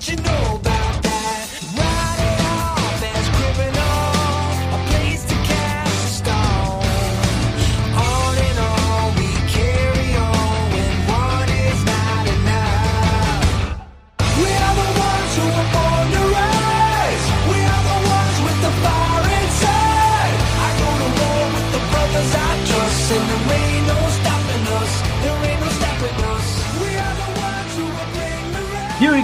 You know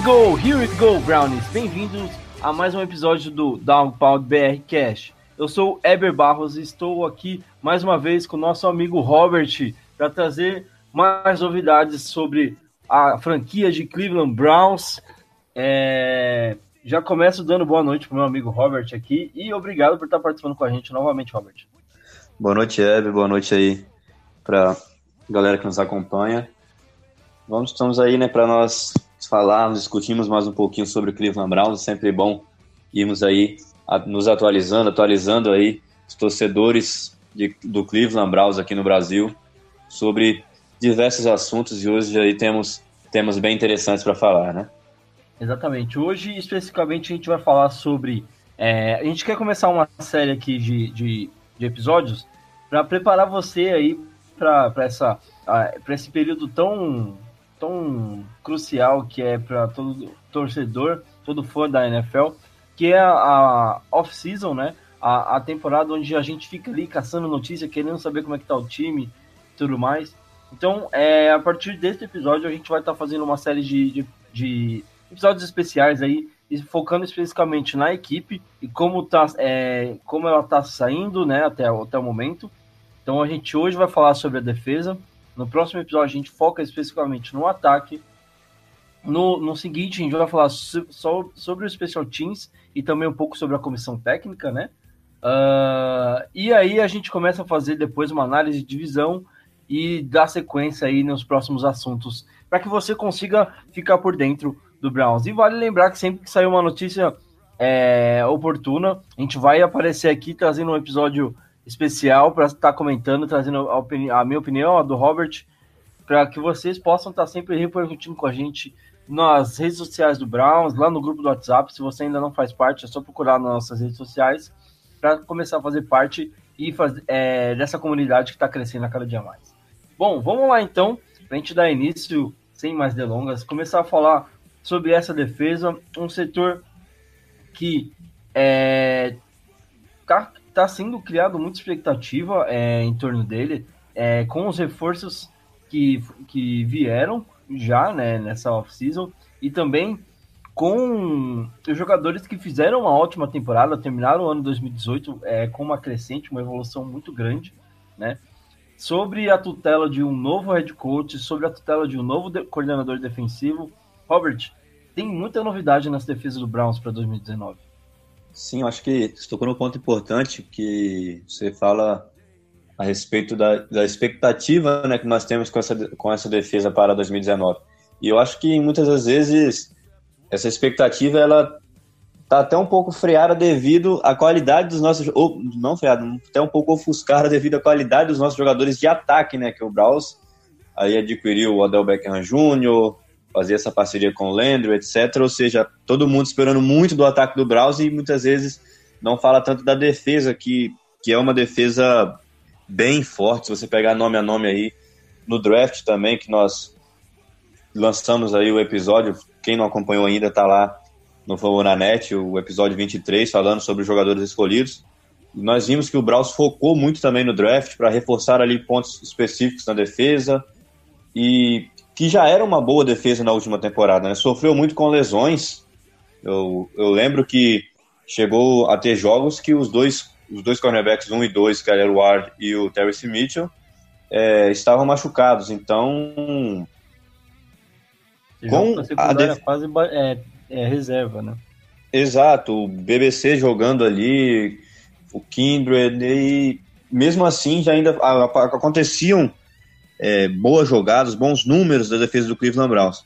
go, here we go, Brownies. Bem-vindos a mais um episódio do Downpound BR Cash. Eu sou Eber Barros e estou aqui mais uma vez com o nosso amigo Robert para trazer mais novidades sobre a franquia de Cleveland Browns. É, Já começo dando boa noite pro meu amigo Robert aqui e obrigado por estar participando com a gente novamente, Robert. Boa noite, Eve. Boa noite aí para galera que nos acompanha. Vamos, estamos aí, né, para nós falarmos, discutirmos mais um pouquinho sobre o Cleveland Browns. Sempre bom irmos aí a- nos atualizando, atualizando aí os torcedores de- do Cleveland Browns aqui no Brasil sobre diversos assuntos e hoje aí temos temas bem interessantes para falar, né? Exatamente. Hoje, especificamente, a gente vai falar sobre. é, a gente quer começar uma série aqui de, de, de episódios para preparar você aí para esse período tão tão crucial que é para todo torcedor, todo fã da NFL, que é a, off-season, né? A, a temporada onde a gente fica ali caçando notícia, querendo saber como é que tá o time tudo mais. Então, é, a partir desse episódio, a gente vai estar fazendo uma série de, de, de episódios especiais aí, focando especificamente na equipe e como, tá, é, como ela está saindo né, até, até o momento. Então, a gente hoje vai falar sobre a defesa. No próximo episódio, a gente foca especificamente no ataque. No, no seguinte, a gente vai falar so- sobre o Special Teams e também um pouco sobre a comissão técnica, né? Ah, e aí a gente começa a fazer depois uma análise de divisão e dar sequência aí nos próximos assuntos, para que você consiga ficar por dentro do Browns. E vale lembrar que sempre que sair uma notícia é, oportuna, a gente vai aparecer aqui trazendo um episódio especial para estar comentando, trazendo a, a minha opinião, a do Robert, para que vocês possam estar sempre repercutindo com a gente nas redes sociais do Browns, lá no grupo do WhatsApp. Se você ainda não faz parte, é só procurar nas nossas redes sociais para começar a fazer parte e fazer, é, dessa comunidade que está crescendo a cada dia mais. Bom, vamos lá então, para a gente dar início, sem mais delongas, começar a falar sobre essa defesa, um setor que é, tá, tá sendo criado muita expectativa é, em torno dele, é, com os reforços que, que vieram já né, nessa off-season e também com os jogadores que fizeram uma ótima temporada, terminaram o ano 2018 é, com uma crescente, uma evolução muito grande, né? Sobre a tutela de um novo head coach, sobre a tutela de um novo de- coordenador defensivo. Robert, tem muita novidade nas defesas do Browns para 2019. Sim, eu acho que você tocou num ponto importante que você fala a respeito da, da expectativa né, que nós temos com essa, com essa defesa para 2019. E eu acho que muitas das vezes essa expectativa ela tá até um pouco freada devido à qualidade dos nossos ou não freada, até um pouco ofuscada devido à qualidade dos nossos jogadores de ataque, né, que o Browns aí adquiriu o Odell Beckham Jr., fazia essa parceria com o Landry, etc. Ou seja, todo mundo esperando muito do ataque do Browns e muitas vezes não fala tanto da defesa, que, que é uma defesa bem forte. Se você pegar nome a nome aí no draft também, que nós lançamos aí o episódio, quem não acompanhou ainda tá lá no Favoranet, o episódio 23, falando sobre os jogadores escolhidos. Nós vimos que o Browns focou muito também no draft para reforçar ali pontos específicos na defesa e que já era uma boa defesa na última temporada, né? Sofreu muito com lesões. Eu, eu lembro que chegou a ter jogos que os dois, os dois cornerbacks, um e dois, que era o Ward e o Terry Mitchell, é, estavam machucados. Então, Com a def- quase ba- é, é, reserva, né? Exato, o BBC jogando ali, o Kindred, e mesmo assim já ainda aconteciam é, boas jogadas, bons números da defesa do Cleveland Browns.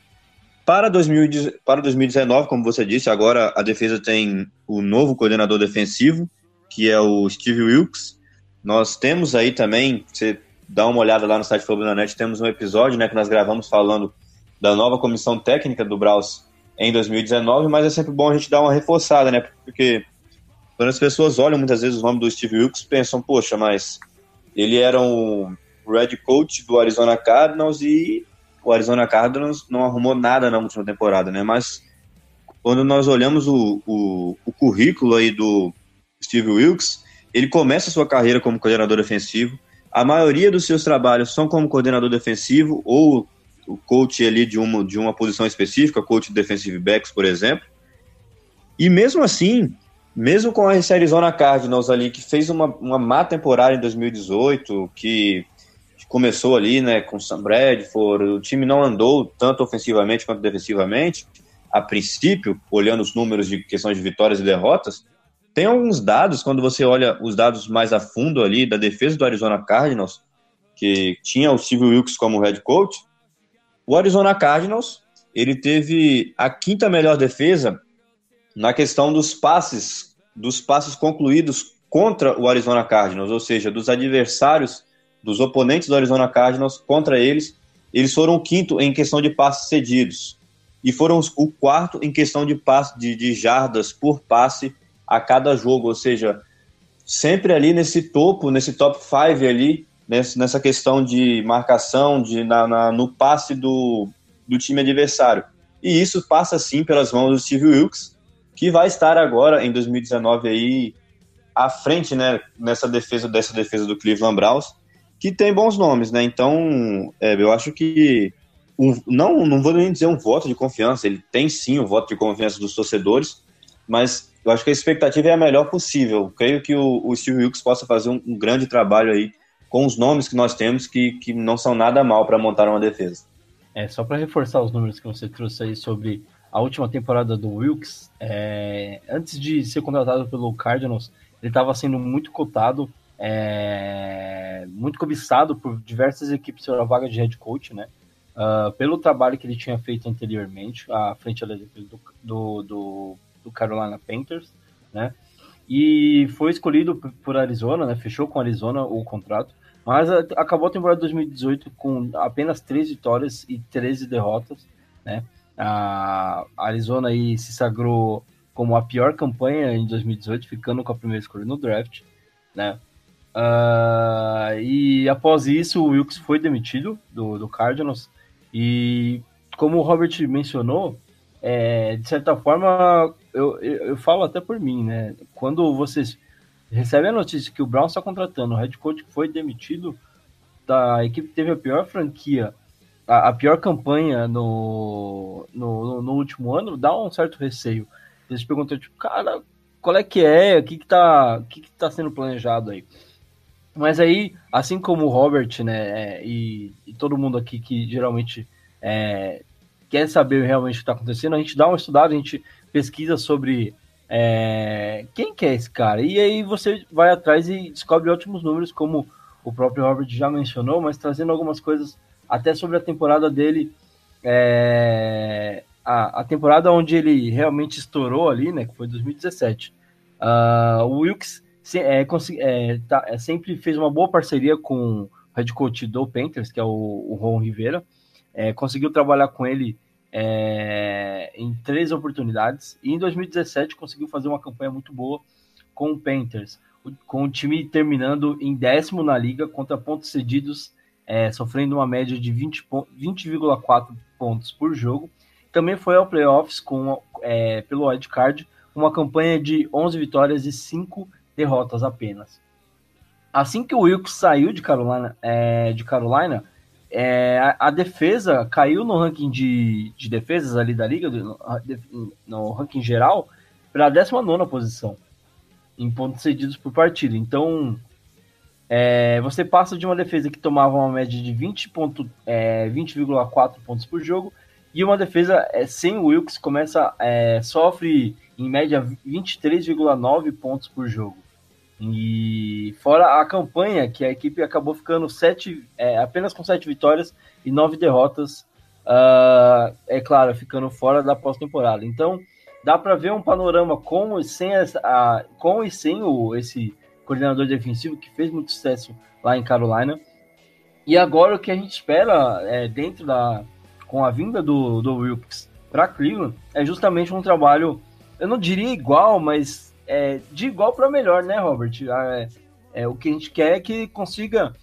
Para, 2000, para 2019, como você disse, agora a defesa tem o novo coordenador defensivo, que é o Steve Wilkes. Nós temos aí também, você dá uma olhada lá no site Net, temos um episódio né, que nós gravamos falando da nova comissão técnica do Browns em 2019, mas é sempre bom a gente dar uma reforçada, né? Porque quando as pessoas olham muitas vezes o nome do Steve Wilkes, pensam, poxa, mas ele era um Red Coach do Arizona Cardinals e o Arizona Cardinals não arrumou nada na última temporada, né? Mas quando nós olhamos o, o, o currículo aí do Steve Wilkes, ele começa sua carreira como coordenador defensivo. A maioria dos seus trabalhos são como coordenador defensivo ou o coach ali de uma, de uma posição específica, coach de defensive backs, por exemplo. E mesmo assim, mesmo com a Arizona Cardinals ali, que fez uma, uma má temporada em 2018, que começou ali, né, com Sam Bradford, o time não andou tanto ofensivamente quanto defensivamente, a princípio, olhando os números de questões de vitórias e derrotas, tem alguns dados, quando você olha os dados mais a fundo ali da defesa do Arizona Cardinals, que tinha o Steve Wilkes como head coach, o Arizona Cardinals, ele teve a quinta melhor defesa na questão dos passes, dos passes concluídos contra o Arizona Cardinals, ou seja, dos adversários dos oponentes do Arizona Cardinals contra eles, eles foram o quinto em questão de passes cedidos. E foram o quarto em questão de passe de, de jardas por passe a cada jogo, ou seja, sempre ali nesse topo, nesse top 5 ali, nessa questão de marcação, de na, na, no passe do, do time adversário. E isso passa sim pelas mãos do Steve Wilkes, que vai estar agora em 2019 aí à frente, né, nessa defesa dessa defesa do Cleveland Browns que tem bons nomes, né? Então, é, eu acho que um, não, não vou nem dizer um voto de confiança, ele tem sim o voto de confiança dos torcedores, mas eu acho que a expectativa é a melhor possível. creio que o, o Steve Wilkes possa fazer um, um, grande trabalho aí com os nomes que nós temos, que, que não são nada mal para montar uma defesa. É, só para reforçar os números que você trouxe aí sobre a última temporada do Wilkes, é, antes de ser contratado pelo Cardinals, ele estava sendo muito cotado é, muito cobiçado por diversas equipes pela vaga de head coach, né? Uh, pelo trabalho que ele tinha feito anteriormente, à frente do, do, do, do Carolina Panthers, né? E foi escolhido por Arizona, né? Fechou com Arizona o contrato, mas acabou a temporada de 2018 com apenas três vitórias e 13 derrotas, né? A Arizona aí se sagrou como a pior campanha em 2018, ficando com a primeira escolha no draft, né? Uh, e após isso, o Wilkes foi demitido do, do Cardinals. E como o Robert mencionou, é, de certa forma, eu, eu, eu, falo até por mim, né? Quando vocês recebem a notícia que o Brown está contratando o head coach foi demitido, a equipe teve a pior franquia, a, a pior campanha no, no, no, último ano, dá um certo receio. Eles perguntam, tipo, cara, qual é que é? O que, que, tá, o que, que tá sendo planejado aí? Mas aí, assim como o Robert, né, é, e, e todo mundo aqui que geralmente é, quer saber realmente o que está acontecendo, a gente dá uma estudada, a gente pesquisa sobre é, quem que é esse cara. E aí você vai atrás e descobre ótimos números, como o próprio Robert já mencionou, mas trazendo algumas coisas até sobre a temporada dele. É, a, a, temporada onde ele realmente estourou ali, né, que foi 2017. Uh, ah, o Wilkes é, é, tá, é, sempre fez uma boa parceria com o head coach do Panthers, que é o, o Ron Rivera. É, conseguiu trabalhar com ele é, em três oportunidades e em 2017 conseguiu fazer uma campanha muito boa com o Panthers, com o time terminando em décimo na liga contra pontos cedidos, é, sofrendo uma média de 20,4 20, pontos por jogo. Também foi ao playoffs com, pelo wildcard, uma campanha de 11 vitórias e 5 derrotas apenas. Assim que o Wilkes saiu de Carolina, é, de Carolina é, a, a, defesa caiu no ranking de, de defesas ali da liga, no, no ranking geral, para a 19 posição em pontos cedidos por partida. Então, é, você passa de uma defesa que tomava uma média de 20,4 é, 20 pontos por jogo E uma defesa é, sem o Wilkes começa, é, sofre em média 23,9 pontos por jogo. E fora a campanha, que a equipe acabou ficando sete, é, apenas com sete vitórias e nove derrotas, uh, é claro, ficando fora da pós-temporada. Então, dá para ver um panorama com e sem, essa, a, com e sem o, esse coordenador defensivo que fez muito sucesso lá em Carolina. E agora o que a gente espera é, dentro da. com a vinda do, do Wilkes para Cleveland é justamente um trabalho, eu não diria igual, mas é, de igual para melhor, né, Robert? É, é, o que a gente quer é que consiga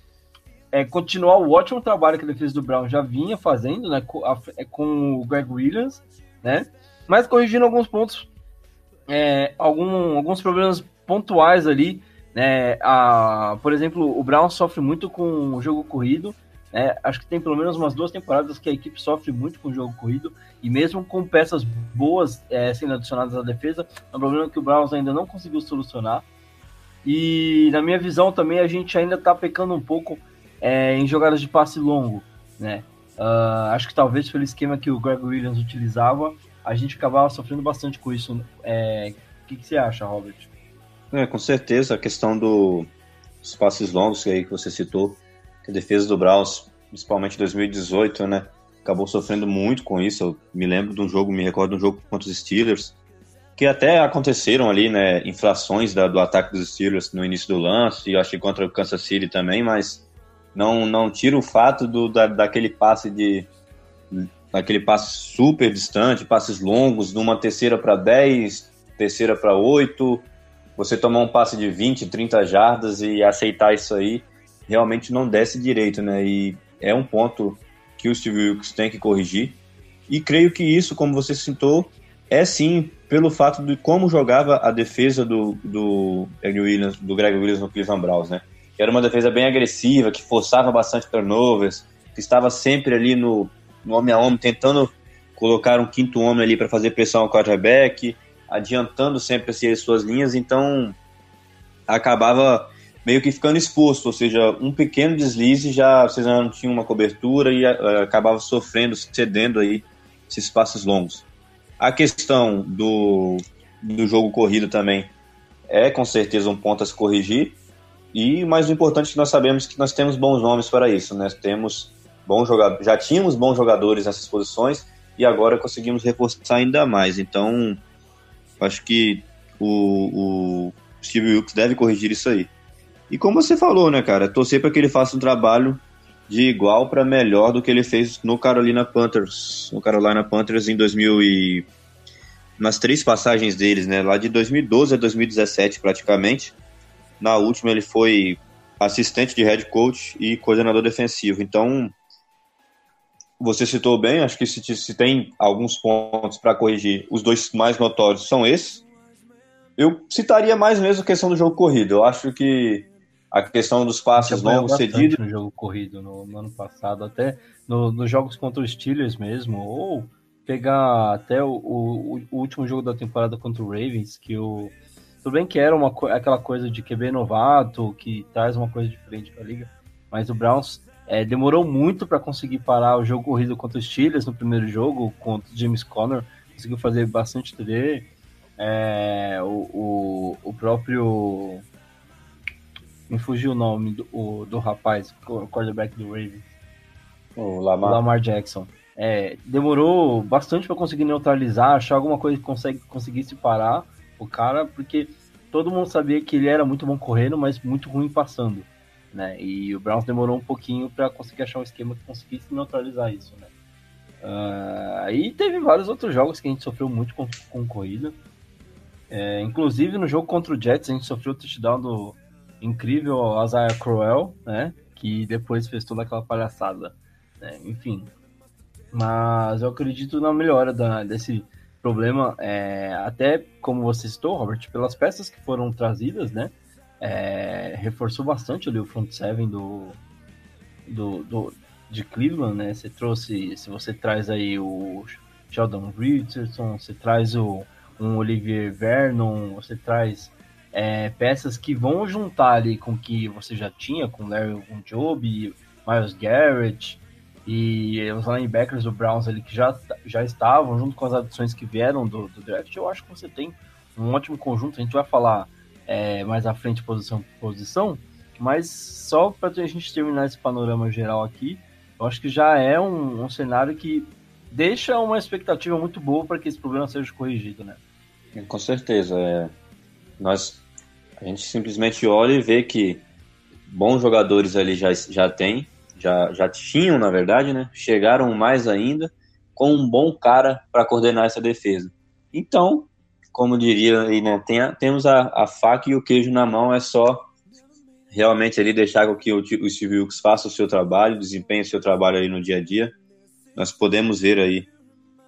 é, continuar o ótimo trabalho que a defesa do Brown já vinha fazendo, né, com, a, é, com o Greg Williams, né? Mas corrigindo alguns pontos, é, algum, alguns problemas pontuais ali né? A, por exemplo, o Brown sofre muito com o jogo corrido. Né? Acho que tem pelo menos umas duas temporadas que a equipe sofre muito com o jogo corrido. E mesmo com peças boas é, sendo adicionadas à defesa, é um problema que o Browns ainda não conseguiu solucionar. E na minha visão também a gente ainda está pecando um pouco é, em jogadas de passe longo. Né? Uh, acho que talvez pelo esquema que o Greg Williams utilizava, a gente acabava sofrendo bastante com isso. É, o que, que você acha, Robert? É, com certeza, a questão do, dos passes longos aí que você citou, que a defesa do Browns, principalmente em 2018, né, acabou sofrendo muito com isso. Eu me lembro de um jogo, me recordo de um jogo contra os Steelers, que até aconteceram ali, né, inflações da, do ataque dos Steelers no início do lance, e acho que contra o Kansas City também, mas não, não tira o fato do, da, daquele passe de daquele passe super distante, passes longos, numa terceira para 10, terceira para 8, você tomar um passe de 20, 30 jardas e aceitar isso aí, realmente não desce direito, né? E é um ponto que o Steve Wilkes tem que corrigir. E creio que isso, como você citou, é sim pelo fato de como jogava a defesa do, do, Williams, do Greg Williams no Cleveland Browns, né? Que era uma defesa bem agressiva, que forçava bastante turnovers, que estava sempre ali no, no homem a homem, tentando colocar um quinto homem ali para fazer pressão ao quarterback, adiantando sempre assim, as suas linhas, então acabava meio que ficando exposto, ou seja, um pequeno deslize já vocês não tinham uma cobertura e uh, acabava sofrendo, cedendo aí esses passos longos. A questão do, do jogo corrido também é com certeza um ponto a se corrigir. E mais o importante é que nós sabemos que nós temos bons nomes para isso, né? Temos bons jogadores, já tínhamos bons jogadores nessas posições e agora conseguimos reforçar ainda mais. Então, Acho que o, o Steve Wilkes deve corrigir isso aí. E como você falou, né, cara, torcer para que ele faça um trabalho de igual para melhor do que ele fez no Carolina Panthers, no Carolina Panthers em 2000 e nas três passagens deles, né, lá de 2012 a 2017 praticamente. Na última ele foi assistente de head coach e coordenador defensivo. Então, você citou bem, acho que se, se tem alguns pontos para corrigir, os dois mais notórios são esses. Eu citaria mais mesmo a questão do jogo corrido. Eu acho que a questão dos passes longos cedidos. no jogo corrido no, no ano passado, até no, nos jogos contra os Steelers mesmo, ou pegar até o, o, o, último jogo da temporada contra o Ravens, que o. Tudo bem que era uma, aquela coisa de QB novato, que traz uma coisa diferente para a liga, mas o Browns é, demorou muito para conseguir parar o jogo corrido contra os Steelers no primeiro jogo, contra o James Conner. Conseguiu fazer bastante TD. É, o, o, o, próprio. Me fugiu o nome do, o, do rapaz, o quarterback do Ravens. O Lamar, o Lamar Jackson. É, demorou bastante para conseguir neutralizar, achar alguma coisa que consegue, conseguisse parar o cara, porque todo mundo sabia que ele era muito bom correndo, mas muito ruim passando né? E o Browns demorou um pouquinho para conseguir achar um esquema que conseguisse neutralizar isso, né? Uh, aí teve vários outros jogos que a gente sofreu muito com, com corrida. É, inclusive no jogo contra o Jets a gente sofreu o touchdown do incrível Isaiah Crowell, né? Que depois fez toda aquela palhaçada. Né? Enfim. Mas eu acredito na melhora da, desse problema, é, até como você citou, Robert, pelas peças que foram trazidas, né? é, reforçou bastante ali o front seven do, do, do, de Cleveland, né? Você trouxe, se você traz aí o Sheldon Richardson, você traz o um Olivier Vernon, você traz é, peças que vão juntar ali com o que você já tinha, com Larry Job, Miles Garrett, e os linebackers do Browns ali que já, já estavam, junto com as adições que vieram do, do draft, eu acho que você tem um ótimo conjunto. A gente vai falar é, mais à frente, posição por posição, mas só para a gente terminar esse panorama geral aqui, eu acho que já é um, um cenário que deixa uma expectativa muito boa para que esse problema seja corrigido, né? Com certeza. É. Nós, a gente simplesmente olha e vê que bons jogadores ali já, já tem, já, já tinham, na verdade, né? Chegaram mais ainda com um bom cara para coordenar essa defesa. Então, como diria aí, né? Tem a, temos a, a faca e o queijo na mão, é só realmente ali deixar que o, o Steve Wilkes faça o seu trabalho, desempenhe o seu trabalho aí no dia a dia. Nós podemos ver aí,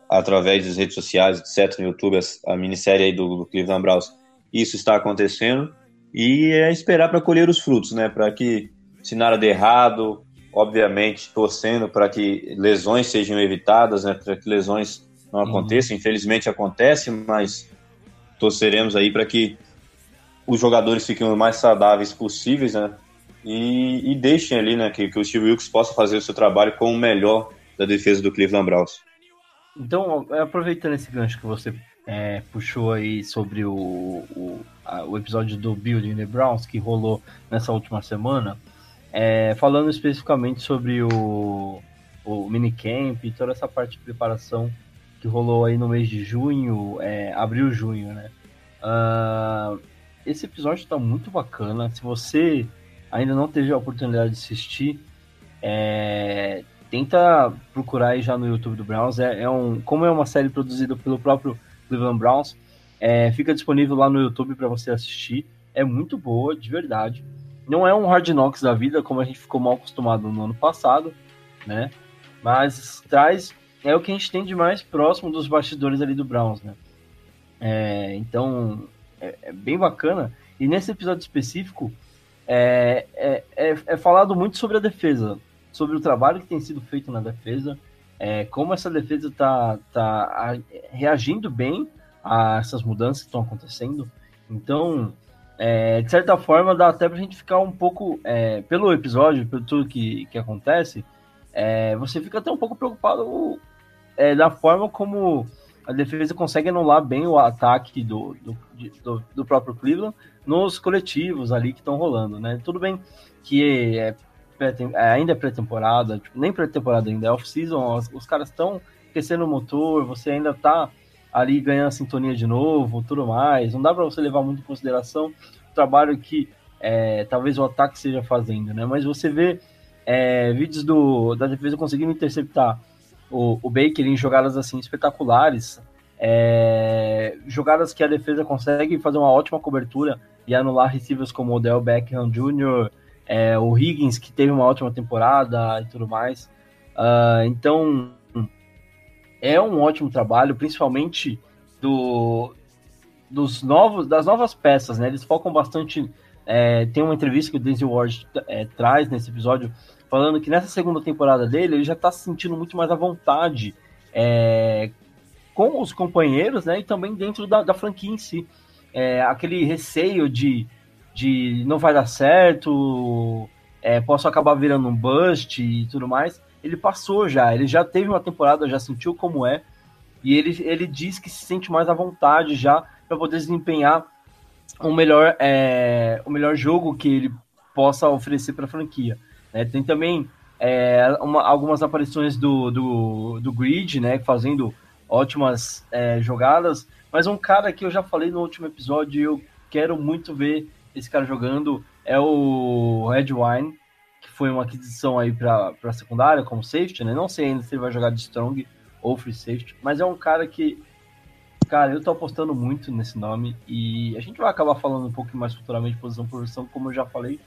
através das redes sociais, etc., no YouTube, a, a minissérie aí do, do Cleveland Browns, isso está acontecendo, e é esperar para colher os frutos, né? Para que, se nada der errado, obviamente torcendo para que lesões sejam evitadas, né? Para que lesões não uhum. aconteçam. Uhum. Infelizmente acontece, mas torceremos aí para que os jogadores fiquem o mais saudáveis possíveis, né? E, e deixem ali, né, que, que o Steve Wilkes possa fazer o seu trabalho com o melhor da defesa do Cleveland Browns. Então, aproveitando esse gancho que você é, puxou aí sobre o, o, a, o, episódio do Building the Browns que rolou nessa última semana, é, falando especificamente sobre o, o minicamp e toda essa parte de preparação que rolou aí no mês de junho, é, abril, junho, né? Uh, esse episódio está muito bacana. Se você ainda não teve a oportunidade de assistir, é, tenta procurar aí já no YouTube do Browns. É, é, um, como é uma série produzida pelo próprio Cleveland Browns, é, fica disponível lá no YouTube para você assistir. É muito boa, de verdade. Não é um Hard Knocks da vida, como a gente ficou mal acostumado no ano passado, né? Mas traz é o que a gente tem de mais próximo dos bastidores ali do Browns, né? É, então é, é, bem bacana. E nesse episódio específico, é, é, é, é, falado muito sobre a defesa, sobre o trabalho que tem sido feito na defesa, é, como essa defesa está tá reagindo bem a essas mudanças que estão acontecendo. Então, é, de certa forma, dá até para a gente ficar um pouco, é, pelo episódio, pelo tudo que, que acontece, você fica até um pouco preocupado da forma como a defesa consegue anular bem o ataque do, do, do, do próprio Cleveland nos coletivos ali que estão rolando, né? Tudo bem que é, é ainda é pré-temporada, tipo, nem pré-temporada ainda, é off-season, os, os, caras estão aquecendo o motor, você ainda tá ali ganhando a sintonia de novo, tudo mais, não dá para você levar muito em consideração o trabalho que é, talvez o ataque seja fazendo, né? Mas você vê é, vídeos do, da defesa conseguindo interceptar o, o Baker em jogadas assim espetaculares, é, jogadas que a defesa consegue fazer uma ótima cobertura e anular receivers como o Del Beckham Jr., é, o Higgins, que teve uma ótima temporada e tudo mais. Uh, então, é um ótimo trabalho, principalmente do, dos novos, das novas peças, né? Eles focam bastante. É, tem uma entrevista que o Denzel Ward é, traz nesse episódio falando que nessa segunda temporada dele ele já está se sentindo muito mais à vontade é, com os companheiros, né? E também dentro da, da franquia em si. É, aquele receio de, de não vai dar certo, é, posso acabar virando um bust e tudo mais. Ele passou já, ele já teve uma temporada, já sentiu como é, e ele, ele diz que se sente mais à vontade já para poder desempenhar o melhor, é, o melhor jogo que ele possa oferecer para a franquia. Né? Tem também é, uma, algumas aparições do, do, do Grid, né, fazendo ótimas é, jogadas, mas um cara que eu já falei no último episódio eu quero muito ver esse cara jogando é o Red Wine, que foi uma aquisição aí para a secundária como safety, né? Não sei ainda se ele vai jogar de strong ou free safety, mas é um cara que, cara, eu tô apostando muito nesse nome e a gente vai acabar falando um pouco mais futuramente posição por posição, como eu já falei,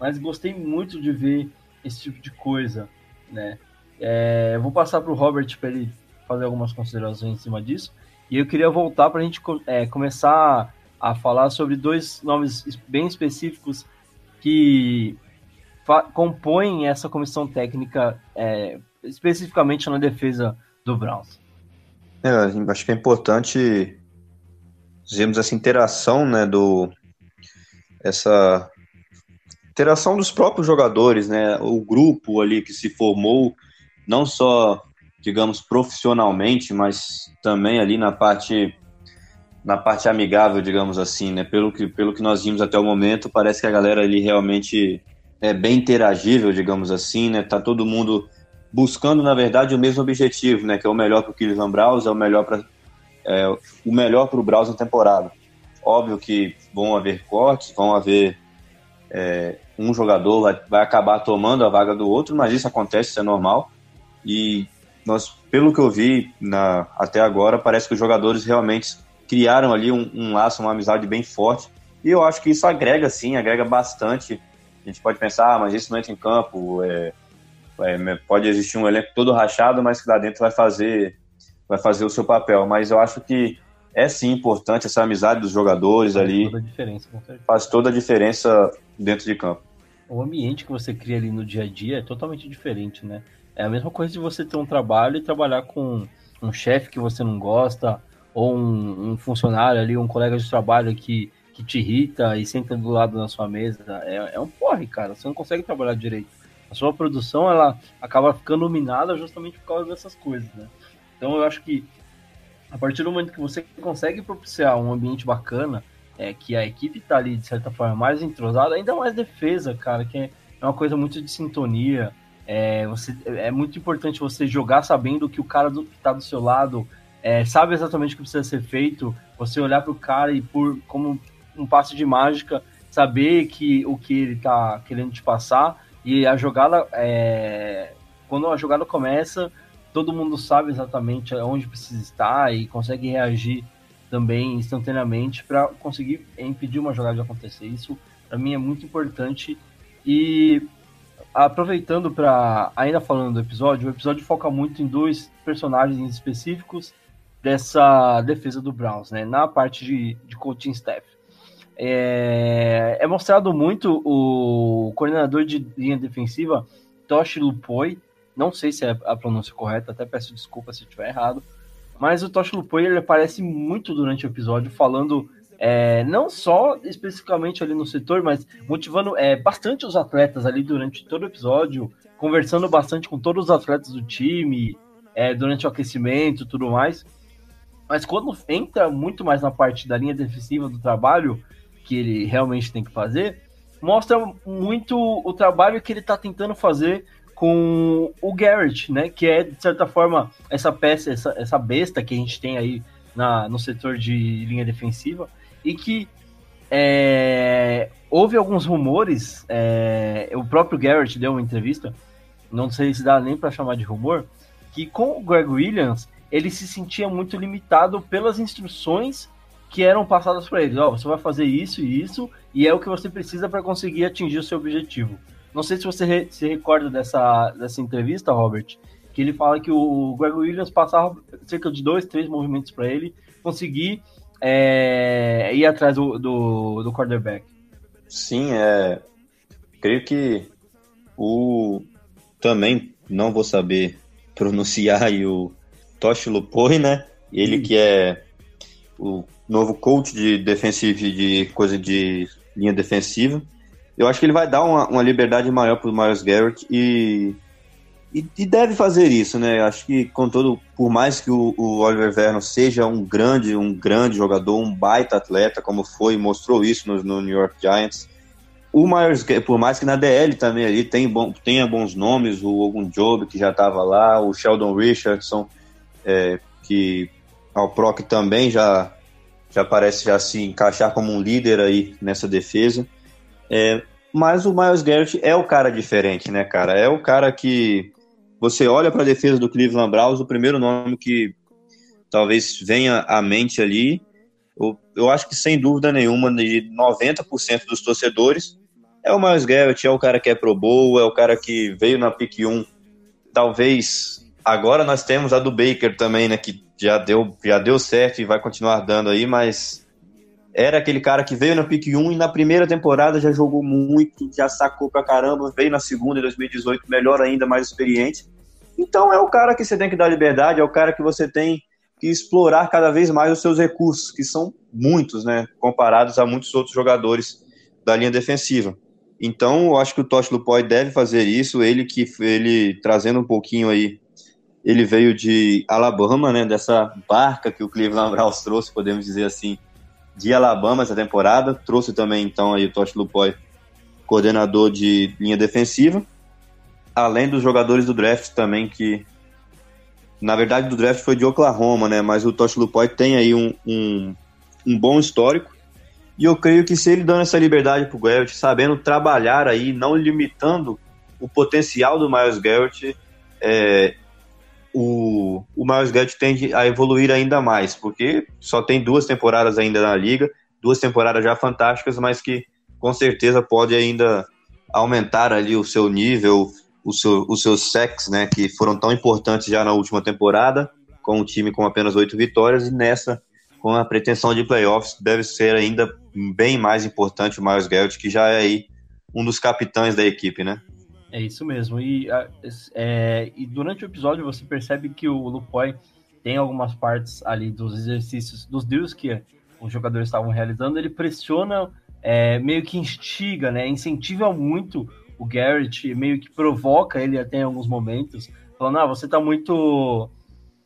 mas gostei muito de ver esse tipo de coisa, né? É, eu vou passar para o Robert para ele fazer algumas considerações em cima disso. E eu queria voltar para a gente é, começar a falar sobre dois nomes bem específicos que compõem essa comissão técnica, é, especificamente na defesa do Browns. É, acho que é importante dizermos essa interação, né, do essa interação dos próprios jogadores, né? O grupo ali que se formou não só, digamos, profissionalmente, mas também ali na parte na parte amigável, digamos assim, né? Pelo que, pelo que nós vimos até o momento, parece que a galera ali realmente é bem interagível, digamos assim, né? Tá todo mundo buscando, na verdade, o mesmo objetivo, né? Que é o melhor para o Cleveland Browns, é o melhor para é, o melhor para o Browns na temporada. Óbvio que vão haver cortes, vão haver é, um jogador vai, vai acabar tomando a vaga do outro, mas isso acontece, isso é normal. E nós, pelo que eu vi na, até agora, parece que os jogadores realmente criaram ali um, um laço, uma amizade bem forte. E eu acho que isso agrega, sim, agrega bastante. A gente pode pensar, ah, mas isso não entra em campo, é, é, pode existir um elenco todo rachado, mas que lá dentro vai fazer, vai fazer o seu papel. Mas eu acho que é sim importante essa amizade dos jogadores faz ali. Toda a diferença, faz toda a diferença dentro de campo. O ambiente que você cria ali no dia a dia é totalmente diferente, né? É a mesma coisa de você ter um trabalho e trabalhar com um chefe que você não gosta, ou um, um, funcionário ali, um colega de trabalho que, que te irrita e senta do lado da sua mesa. É, é um porre, cara. Você não consegue trabalhar direito. A sua produção, ela acaba ficando minada justamente por causa dessas coisas, né? Então eu acho que a partir do momento que você consegue propiciar um ambiente bacana, é, que a equipe tá ali, de certa forma, mais entrosada, ainda mais defesa, cara, que é uma coisa muito de sintonia. É, você, é muito importante você jogar sabendo que o cara do, que tá do seu lado é, sabe exatamente o que precisa ser feito, você olhar para o cara e por como um passe de mágica saber que o que ele está querendo te passar. E a jogada é, quando a jogada começa todo mundo sabe exatamente onde precisa estar e consegue reagir também instantaneamente para conseguir impedir uma jogada de acontecer. Isso para mim é muito importante. E aproveitando para ainda falando do episódio o episódio foca muito em dois personagens específicos dessa defesa do Browns, né? Na parte de, de coaching staff. É, é mostrado muito o coordenador de linha defensiva, Toshi Lupoi. Não sei se é a pronúncia correta, até peço desculpa se estiver errado. Mas o Toshi Lupoi ele aparece muito durante o episódio, falando é, não só especificamente ali no setor, mas motivando é, bastante os atletas ali durante todo o episódio, conversando bastante com todos os atletas do time, é, durante o aquecimento e tudo mais. Mas quando entra muito mais na parte da linha defensiva do trabalho, que ele realmente tem que fazer, mostra muito o trabalho que ele está tentando fazer com o Garrett, né? Que é, de certa forma, essa peça, essa, essa besta que a gente tem aí na, no setor de linha defensiva, e que é, houve alguns rumores, é, o próprio Garrett deu uma entrevista, não sei se dá nem para chamar de rumor, que com o Greg Williams ele se sentia muito limitado pelas instruções que eram passadas para ele. Ó, oh, você vai fazer isso e isso, e é o que você precisa para conseguir atingir o seu objetivo. Não sei se você re se recorda dessa, dessa entrevista, Robert, que ele fala que o Greg Williams passava cerca de dois, três movimentos para ele conseguir é, ir atrás do, do, do quarterback. Sim, é. Creio que o também não vou saber pronunciar o Toshi Lupoi, né? Ele que é o novo coach de defensivo de coisa de linha defensiva. Eu acho que ele vai dar uma, uma liberdade maior para o Miles Garrett e, e, e, deve fazer isso, né? Acho que com todo, por mais que o, o, Oliver Vernon seja um grande, um grande jogador, um baita atleta, como foi, mostrou isso no, no New York Giants. O Myers, por mais que na DL também ali tem bom, tenha bons nomes, o Ogun Job que já estava lá, o Sheldon Richardson, é, que ao Proc também já, já parece já se encaixar como um líder aí nessa defesa. É, mas o Miles Garrett é o cara diferente, né, cara? É o cara que você olha para a defesa do Cleveland Browns, o primeiro nome que talvez venha à mente ali, eu, eu acho que sem dúvida nenhuma, de 90% dos torcedores, é o Miles Garrett, é o cara que é pro bowl, é o cara que veio na pick 1, talvez Agora nós temos a do Baker também, né? Que já deu, já deu certo e vai continuar dando aí, mas era aquele cara que veio na pick 1 e na primeira temporada já jogou muito, já sacou pra caramba, veio na segunda em 2018, melhor ainda, mais experiente. Então é o cara que você tem que dar liberdade, é o cara que você tem que explorar cada vez mais os seus recursos, que são muitos, né, comparados a muitos outros jogadores da linha defensiva. Então, eu acho que o Tosh Lupoy deve fazer isso. Ele que ele trazendo um pouquinho aí, ele veio de Alabama, né? Dessa barca que o Cleveland Browns trouxe, podemos dizer assim, de Alabama essa temporada. Trouxe também então aí o Tosh Lupoy, coordenador de linha defensiva, além dos jogadores do draft também que na verdade do draft foi de Oklahoma, né? Mas o Tosh Lupoy tem aí um, um, um bom histórico e eu creio que se ele dando essa liberdade para o Garrett, sabendo trabalhar aí, não limitando o potencial do Miles Garrett, é, o, o Miles Garrett tende a evoluir ainda mais, porque só tem duas temporadas ainda na liga, duas temporadas já fantásticas, mas que com certeza pode ainda aumentar ali o seu nível, o seu, os seus sacks, né, que foram tão importantes já na última temporada, com um time com apenas oito vitórias, e nessa com a pretensão de playoffs, deve ser ainda bem mais importante o Miles Garrett, que já é aí um dos capitães da equipe, né? É isso mesmo. E, é, e durante o episódio você percebe que o Lupoy tem algumas partes ali dos exercícios, dos drills que os jogadores estavam realizando, ele pressiona, é, meio que instiga, né? Incentiva muito o Garrett, meio que provoca ele até em alguns momentos, falando, ah, você tá muito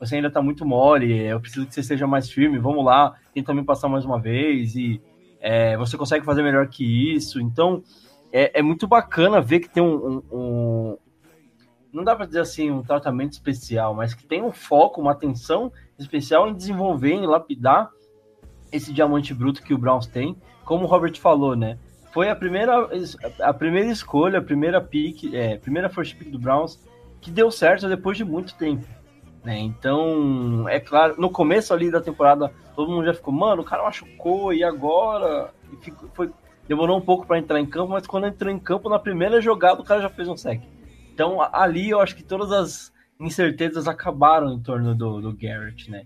você ainda tá muito mole, eu preciso que você seja mais firme, vamos lá, tenta me passar mais uma vez, e é, você consegue fazer melhor que isso. Então, é, é muito bacana ver que tem um, um, um não dá para dizer assim, um tratamento especial, mas que tem um foco, uma atenção especial em desenvolver, em lapidar esse diamante bruto que o Browns tem, como o Robert falou, né? Foi a primeira, a primeira escolha, a primeira pick, é, primeira first pick do Browns que deu certo depois de muito tempo. Né? Então, é claro, no começo ali da temporada, todo mundo já ficou, mano, o cara machucou, e agora? E ficou, foi, demorou um pouco para entrar em campo, mas quando entrou em campo, na primeira jogada, o cara já fez um sec. Então, ali eu acho que todas as incertezas acabaram em torno do, do Garrett, né?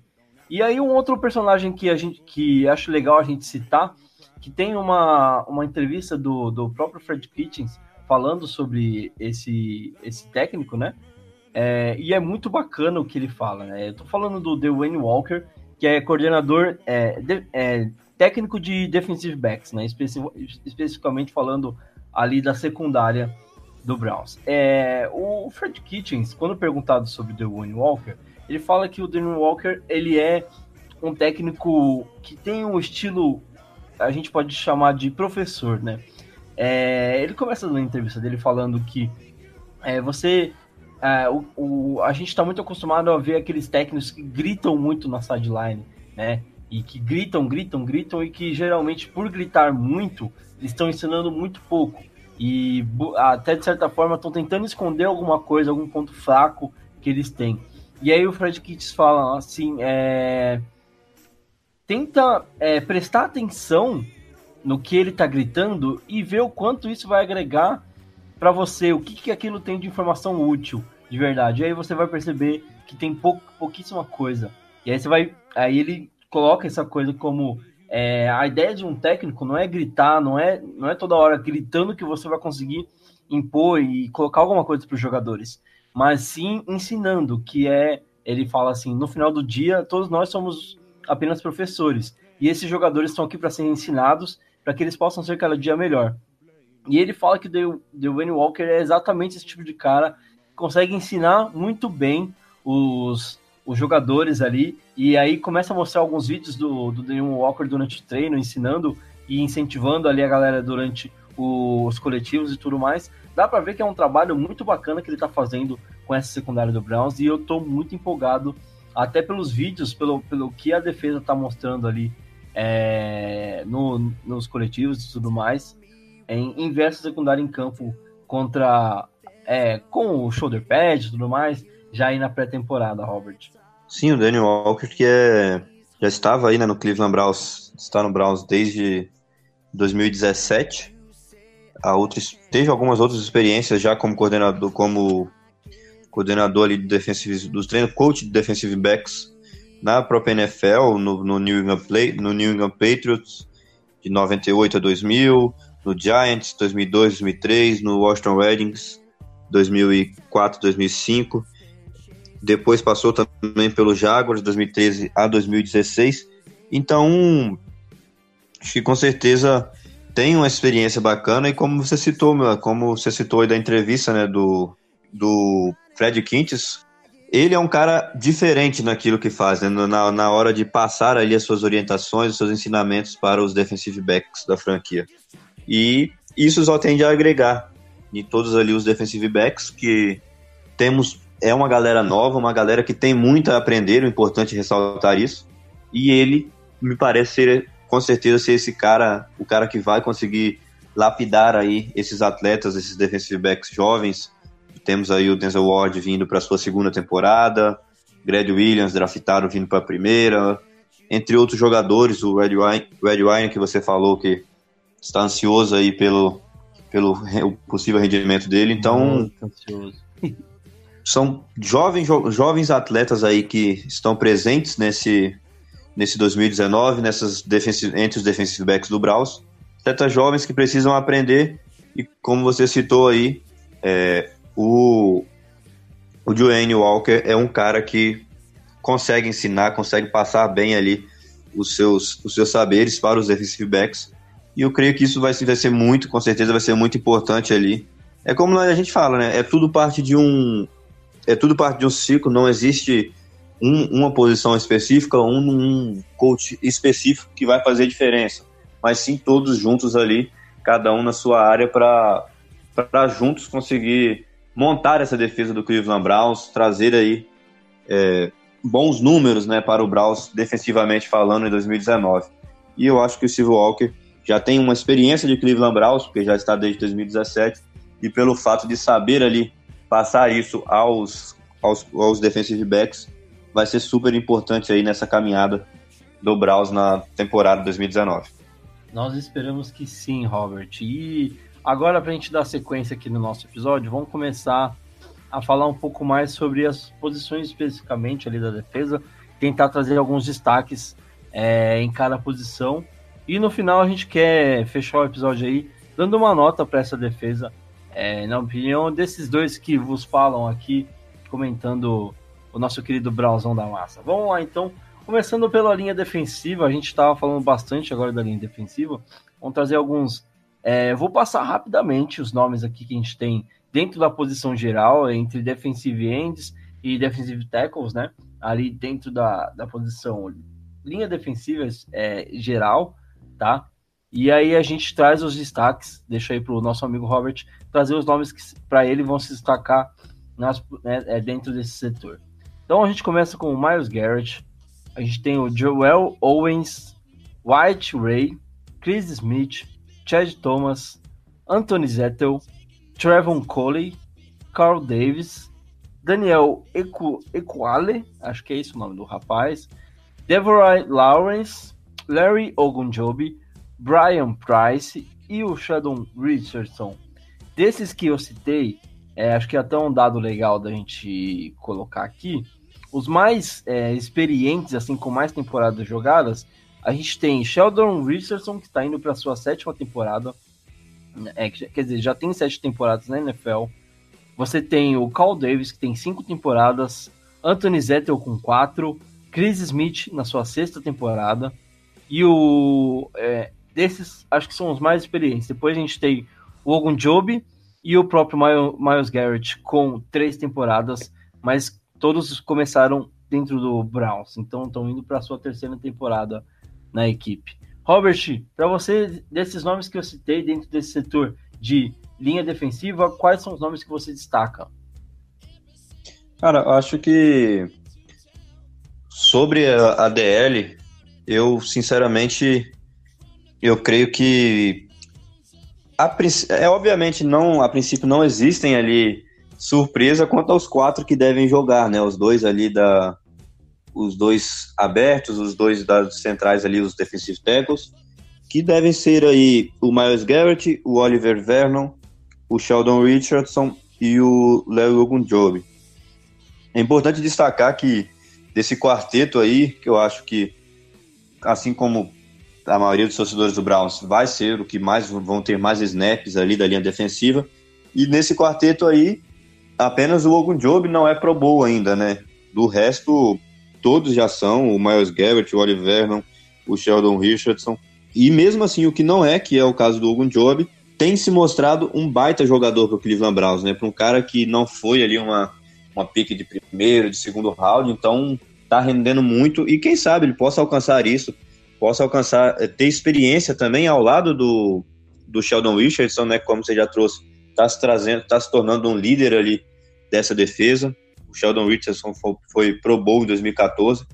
E aí um outro personagem que a gente que acho legal a gente citar, que tem uma, uma entrevista do, do próprio Fred Kitchens falando sobre esse, esse técnico, né? É, e é muito bacana o que ele fala, né? Eu tô falando do Dwayne Walker, que é coordenador é, de, é, técnico de defensive backs, né? Especi especificamente falando ali da secundária do Browns. É, o Fred Kitchens, quando perguntado sobre Dwayne Walker, ele fala que o Dwayne Walker ele é um técnico que tem um estilo, a gente pode chamar de professor, né? É, ele começa na entrevista dele falando que é, você é, o, o, a gente está muito acostumado a ver aqueles técnicos que gritam muito na sideline, né? E que gritam, gritam, gritam, e que geralmente, por gritar muito, estão ensinando muito pouco. E até de certa forma estão tentando esconder alguma coisa, algum ponto fraco que eles têm. E aí o Fred Kitts fala assim: é, tenta é, prestar atenção no que ele está gritando e ver o quanto isso vai agregar para você, o que, que aquilo tem de informação útil de verdade. E aí você vai perceber que tem pou, pouquíssima coisa. E aí você vai. Aí ele coloca essa coisa como. É, a ideia de um técnico não é gritar, não é, não é toda hora gritando que você vai conseguir impor e colocar alguma coisa para os jogadores, mas sim ensinando, que é, ele fala assim, no final do dia, todos nós somos apenas professores, e esses jogadores estão aqui para serem ensinados, para que eles possam ser cada dia melhor. E ele fala que o Dwayne Walker é exatamente esse tipo de cara consegue ensinar muito bem os, os jogadores ali. E aí começa a mostrar alguns vídeos do, do Daniel Walker durante o treino, ensinando e incentivando ali a galera durante os coletivos e tudo mais. Dá para ver que é um trabalho muito bacana que ele está fazendo com essa secundária do Browns e eu estou muito empolgado, até pelos vídeos, pelo, pelo que a defesa está mostrando ali é, no, nos coletivos e tudo mais, em, em versus em campo contra é, com o shoulder pad e tudo mais, já aí na pré-temporada, Robert. Sim, o Daniel Walker, que é, já estava aí né, no Cleveland Browns, está no Browns desde 2017. A outras, teve algumas outras experiências já como coordenador, como coordenador ali de defensive, dos treinos, coach de defensive backs na própria NFL, no, no, New England Play, no New England Patriots, de 98 a 2000, no Giants, 2002, 2003, no Washington Redskins, 2004, 2005. Depois passou também pelo Jaguars, 2013 a 2016. Então, acho que com certeza tem uma experiência bacana e como você citou, como você citou aí da entrevista, né, do, do Fred Quintes, ele é um cara diferente naquilo que faz, né, na, na hora de passar ali as suas orientações, os seus ensinamentos para os defensive backs da franquia. E isso só tende a agregar em todos ali os defensive backs, que temos é uma galera nova, uma galera que tem muito a aprender, é importante ressaltar isso. E ele me parece ser com certeza ser esse cara, o cara que vai conseguir lapidar aí esses atletas, esses defensive backs jovens. Temos aí o Denzel Ward vindo para sua segunda temporada, Greg Williams draftado vindo para a primeira, entre outros jogadores, o Red Wine, Red Wine que você falou que está ansioso aí pelo, pelo possível rendimento dele. Então, são jovens, jovens atletas aí que estão presentes nesse, nesse 2019, nessas entre os defensive backs do Braus. Atletas jovens que precisam aprender e, como você citou aí, é, o, o Dwayne Walker é um cara que consegue ensinar, consegue passar bem ali os seus, os seus saberes para os defensive backs. E eu creio que isso vai, vai ser muito, com certeza vai ser muito importante ali. É como a gente fala, né? É tudo parte de um. É tudo parte de um ciclo, não existe um, uma posição específica, um, um coach específico que vai fazer diferença. Mas sim todos juntos ali, cada um na sua área, para juntos conseguir montar essa defesa do Cleveland Browns, trazer aí é, bons números né, para o Browns defensivamente falando em 2019. E eu acho que o Steve Walker já tem uma experiência de Cleveland Browns, porque já está desde 2017, e pelo fato de saber ali passar isso aos, aos, aos defensive backs, vai ser super importante aí nessa caminhada do Browns na temporada 2019. Nós esperamos que sim, Robert. E agora, para a gente dar sequência aqui no nosso episódio, vamos começar a falar um pouco mais sobre as posições especificamente ali da defesa, tentar trazer alguns destaques é, em cada posição e no final a gente quer fechar o episódio aí dando uma nota para essa defesa. É, na opinião desses dois que vos falam aqui, comentando o nosso querido Brauzão da Massa. Vamos lá então, começando pela linha defensiva, a gente estava falando bastante agora da linha defensiva. Vamos trazer alguns. É, vou passar rapidamente os nomes aqui que a gente tem dentro da posição geral, entre defensive ends e defensive tackles, né? Ali dentro da, da posição linha defensiva é, geral tá? E aí a gente traz os destaques, deixa aí para o nosso amigo Robert trazer os nomes que para ele vão se destacar nas, né, é, dentro desse setor. Então a gente começa com o Miles Garrett, a gente tem o Joel Owens, White Ray, Chris Smith, Chad Thomas, Anthony Zettel, Trevon Coley, Carl Davis, Daniel Eku, Equale, acho que é esse o nome do rapaz, Devorah Lawrence, Larry Ogunjobi, Brian Price e o Sheldon Richardson. Desses que eu citei, é, acho que é até um dado legal da gente colocar aqui. Os mais é, experientes, assim, com mais temporadas jogadas, a gente tem Sheldon Richardson, que está indo para sua sétima temporada. É, quer dizer, já tem sete temporadas na NFL. Você tem o Carl Davis, que tem cinco temporadas. Anthony Zettel com quatro. Chris Smith na sua sexta temporada. E o. É, desses, acho que são os mais experientes. Depois a gente tem o Ogun Job e o próprio Miles Garrett com três temporadas, mas todos começaram dentro do Browns, então estão indo para sua terceira temporada na equipe. Robert, para você, desses nomes que eu citei dentro desse setor de linha defensiva, quais são os nomes que você destaca? Cara, acho que sobre a DL, eu sinceramente eu creio que a, é obviamente não a princípio não existem ali surpresa quanto aos quatro que devem jogar, né? Os dois ali da os dois abertos, os dois dados centrais ali, os defensive tackles, que devem ser aí o Miles Garrett, o Oliver Vernon, o Sheldon Richardson e o Leo Ogunjobi. É importante destacar que desse quarteto aí, que eu acho que assim como a maioria dos torcedores do Browns, vai ser o que mais vão ter mais snaps ali da linha defensiva. E nesse quarteto aí, apenas o Ogunjobi não é pro bowl ainda, né? Do resto, todos já são, o Miles Garrett, o Oliver Vernon, o Sheldon Richardson. E mesmo assim, o que não é, que é o caso do Ogun Job, tem se mostrado um baita jogador para o Cleveland Browns, né? Para um cara que não foi ali uma, uma pique de primeiro, de segundo round, então tá rendendo muito e quem sabe ele possa alcançar isso, possa alcançar, eh, ter experiência também ao lado do, do Sheldon Richardson, né? Como você já trouxe, tá se trazendo, tá se tornando um líder ali dessa defesa. O Sheldon Richardson foi, foi Pro Bowl em 2014.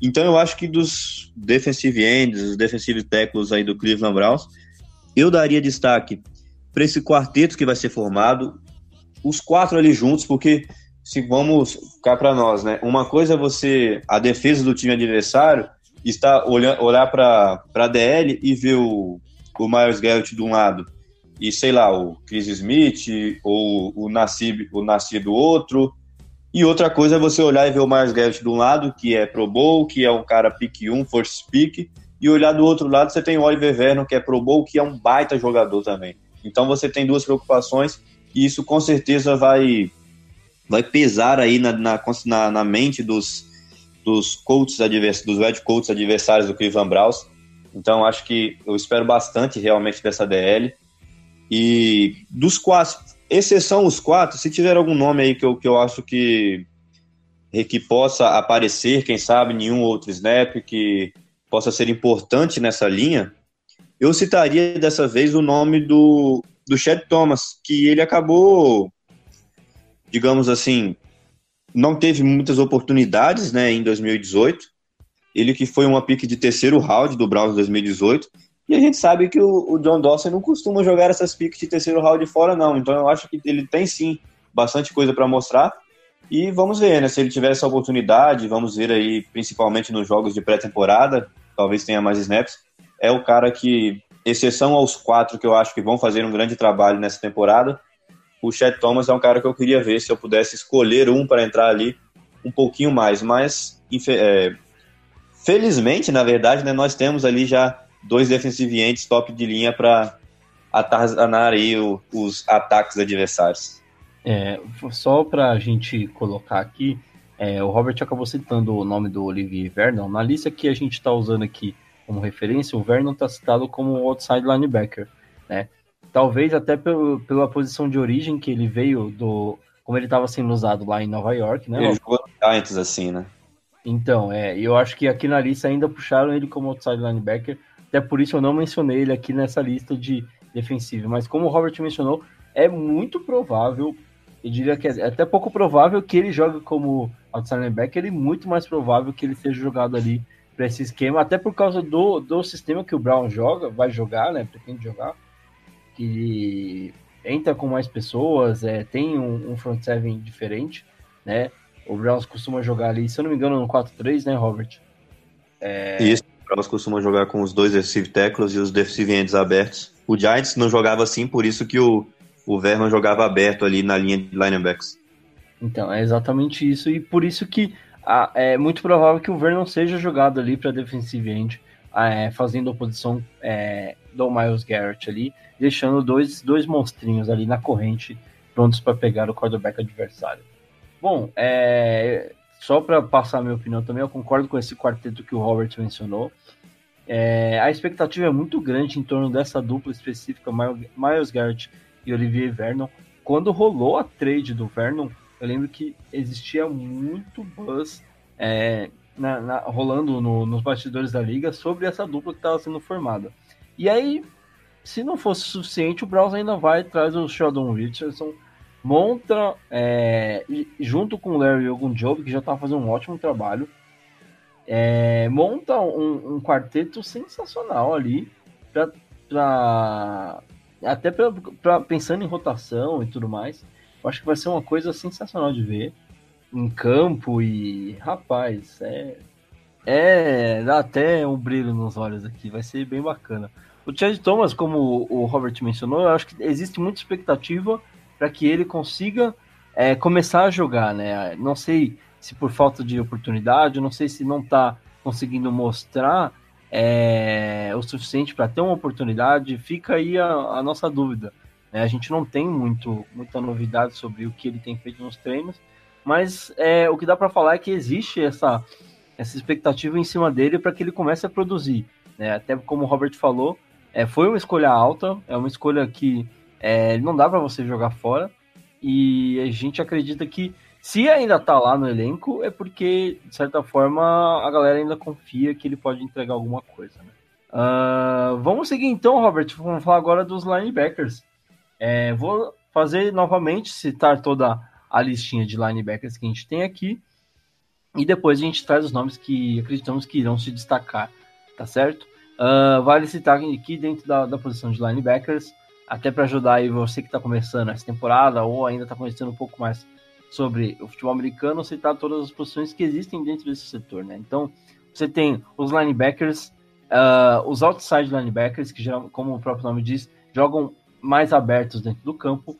Então eu acho que dos defensive ends, os defensive tackles aí do Cleveland Browns, eu daria destaque para esse quarteto que vai ser formado, os quatro ali juntos, porque se vamos cá para nós, né? Uma coisa é você, a defesa do time adversário, está olhando, olhar para a DL e ver o, o Myers Garrett de um lado e sei lá, o Chris Smith ou o Nassib, o Nassib do outro. E outra coisa é você olhar e ver o Myers Garrett de um lado, que é Pro Bowl, que é um cara pick 1, first pick, e olhar do outro lado, você tem o Oliver Vernon, que é Pro Bowl, que é um baita jogador também. Então você tem duas preocupações e isso com certeza vai, vai pesar aí na, na, na mente dos, dos coaches adversários, dos red coaches adversários do Cleveland Browns. Então acho que eu espero bastante realmente dessa DL. E dos quatro, exceção os quatro, se tiver algum nome aí que eu, que eu acho que, que possa aparecer, quem sabe, nenhum outro snap, que possa ser importante nessa linha, eu citaria dessa vez o nome do, do Chad Thomas, que ele acabou, digamos assim, não teve muitas oportunidades né, em 2018. Ele que foi uma pique de terceiro round do Browns 2018. E a gente sabe que o, o John Dawson não costuma jogar essas piques de terceiro round fora, não. Então eu acho que ele tem sim bastante coisa para mostrar. E vamos ver, né? Se ele tiver essa oportunidade, vamos ver aí, principalmente nos jogos de pré-temporada, talvez tenha mais snaps, é o cara que, exceção aos quatro que eu acho que vão fazer um grande trabalho nessa temporada, o Chet Thomas é um cara que eu queria ver se eu pudesse escolher um para entrar ali um pouquinho mais, mas é, felizmente, na verdade, né, nós temos ali já dois defensivientes top de linha para atazanar aí o, os ataques adversários. É, só para a gente colocar aqui, é, o Robert acabou citando o nome do Olivier Vernon. Na lista que a gente está usando aqui como referência, o Vernon está citado como outside linebacker, né? Talvez até pelo, pela posição de origem que ele veio do, como ele estava sendo usado lá em Nova York, né? Ele jogou antes assim, né? Então, é, eu acho que aqui na lista ainda puxaram ele como outside linebacker, até por isso eu não mencionei ele aqui nessa lista de defensivo, mas como o Robert mencionou, é muito provável, eu diria que é até pouco provável que ele jogue como outside linebacker e muito mais provável que ele seja jogado ali para esse esquema, até por causa do, do sistema que o Brown joga, vai jogar, né? Pretende jogar, que entra com mais pessoas, é, tem um, um front seven diferente, né? O Browns costuma jogar ali, se eu não me engano, no 4-3, né, Robert? É... Isso, o Browns costuma jogar com os dois defensive tackles e os defensive ends abertos. O Giants não jogava assim, por isso que o, o Vernon jogava aberto ali na linha de linebacks. Então, é exatamente isso. E por isso que ah, é muito provável que o Vernon seja jogado ali para defensive end, é, fazendo oposição é, do Miles Garrett ali, deixando dois, dois monstrinhos ali na corrente, prontos para pegar o quarterback adversário. Bom, é, só para passar a minha opinião também, eu concordo com esse quarteto que o Robert mencionou. É, a expectativa é muito grande em torno dessa dupla específica, Miles Garrett e Olivier Vernon. Quando rolou a trade do Vernon, eu lembro que existia muito buzz é, na, na, rolando no, nos bastidores da liga sobre essa dupla que estava sendo formada. E aí, se não fosse suficiente, o Browns ainda vai atrás do Sheldon Richardson, monta é, junto com o Larry Ogunjobi, que já estava fazendo um ótimo trabalho, é, monta um, um, quarteto sensacional ali, pra, pra até pra, pra, pensando em rotação e tudo mais. Eu acho que vai ser uma coisa sensacional de ver em campo e, rapaz, é, é dá até um brilho nos olhos aqui, vai ser bem bacana. O Chad Thomas, como o Robert mencionou, eu acho que existe muita expectativa para que ele consiga é, começar a jogar, né? Não sei se por falta de oportunidade, não sei se não está conseguindo mostrar é, o suficiente para ter uma oportunidade, fica aí a, a nossa dúvida. Né? A gente não tem muito, muita novidade sobre o que ele tem feito nos treinos, mas é, o que dá para falar é que existe essa, essa expectativa em cima dele para que ele comece a produzir. Né? Até como o Robert falou, é, foi uma escolha alta, é uma escolha que é, não dá para você jogar fora. E a gente acredita que se ainda tá lá no elenco, é porque, de certa forma, a galera ainda confia que ele pode entregar alguma coisa. Né? Uh, vamos seguir então, Robert. Vamos falar agora dos linebackers. É, vou fazer novamente, citar toda a listinha de linebackers que a gente tem aqui. E depois a gente traz os nomes que acreditamos que irão se destacar, tá certo? Uh, vale citar aqui dentro da, da posição de linebackers, até para ajudar aí você que está começando essa temporada ou ainda está conhecendo um pouco mais sobre o futebol americano, citar todas as posições que existem dentro desse setor, né? Então, você tem os linebackers, uh, os outside linebackers, que, como o próprio nome diz, jogam mais abertos dentro do campo,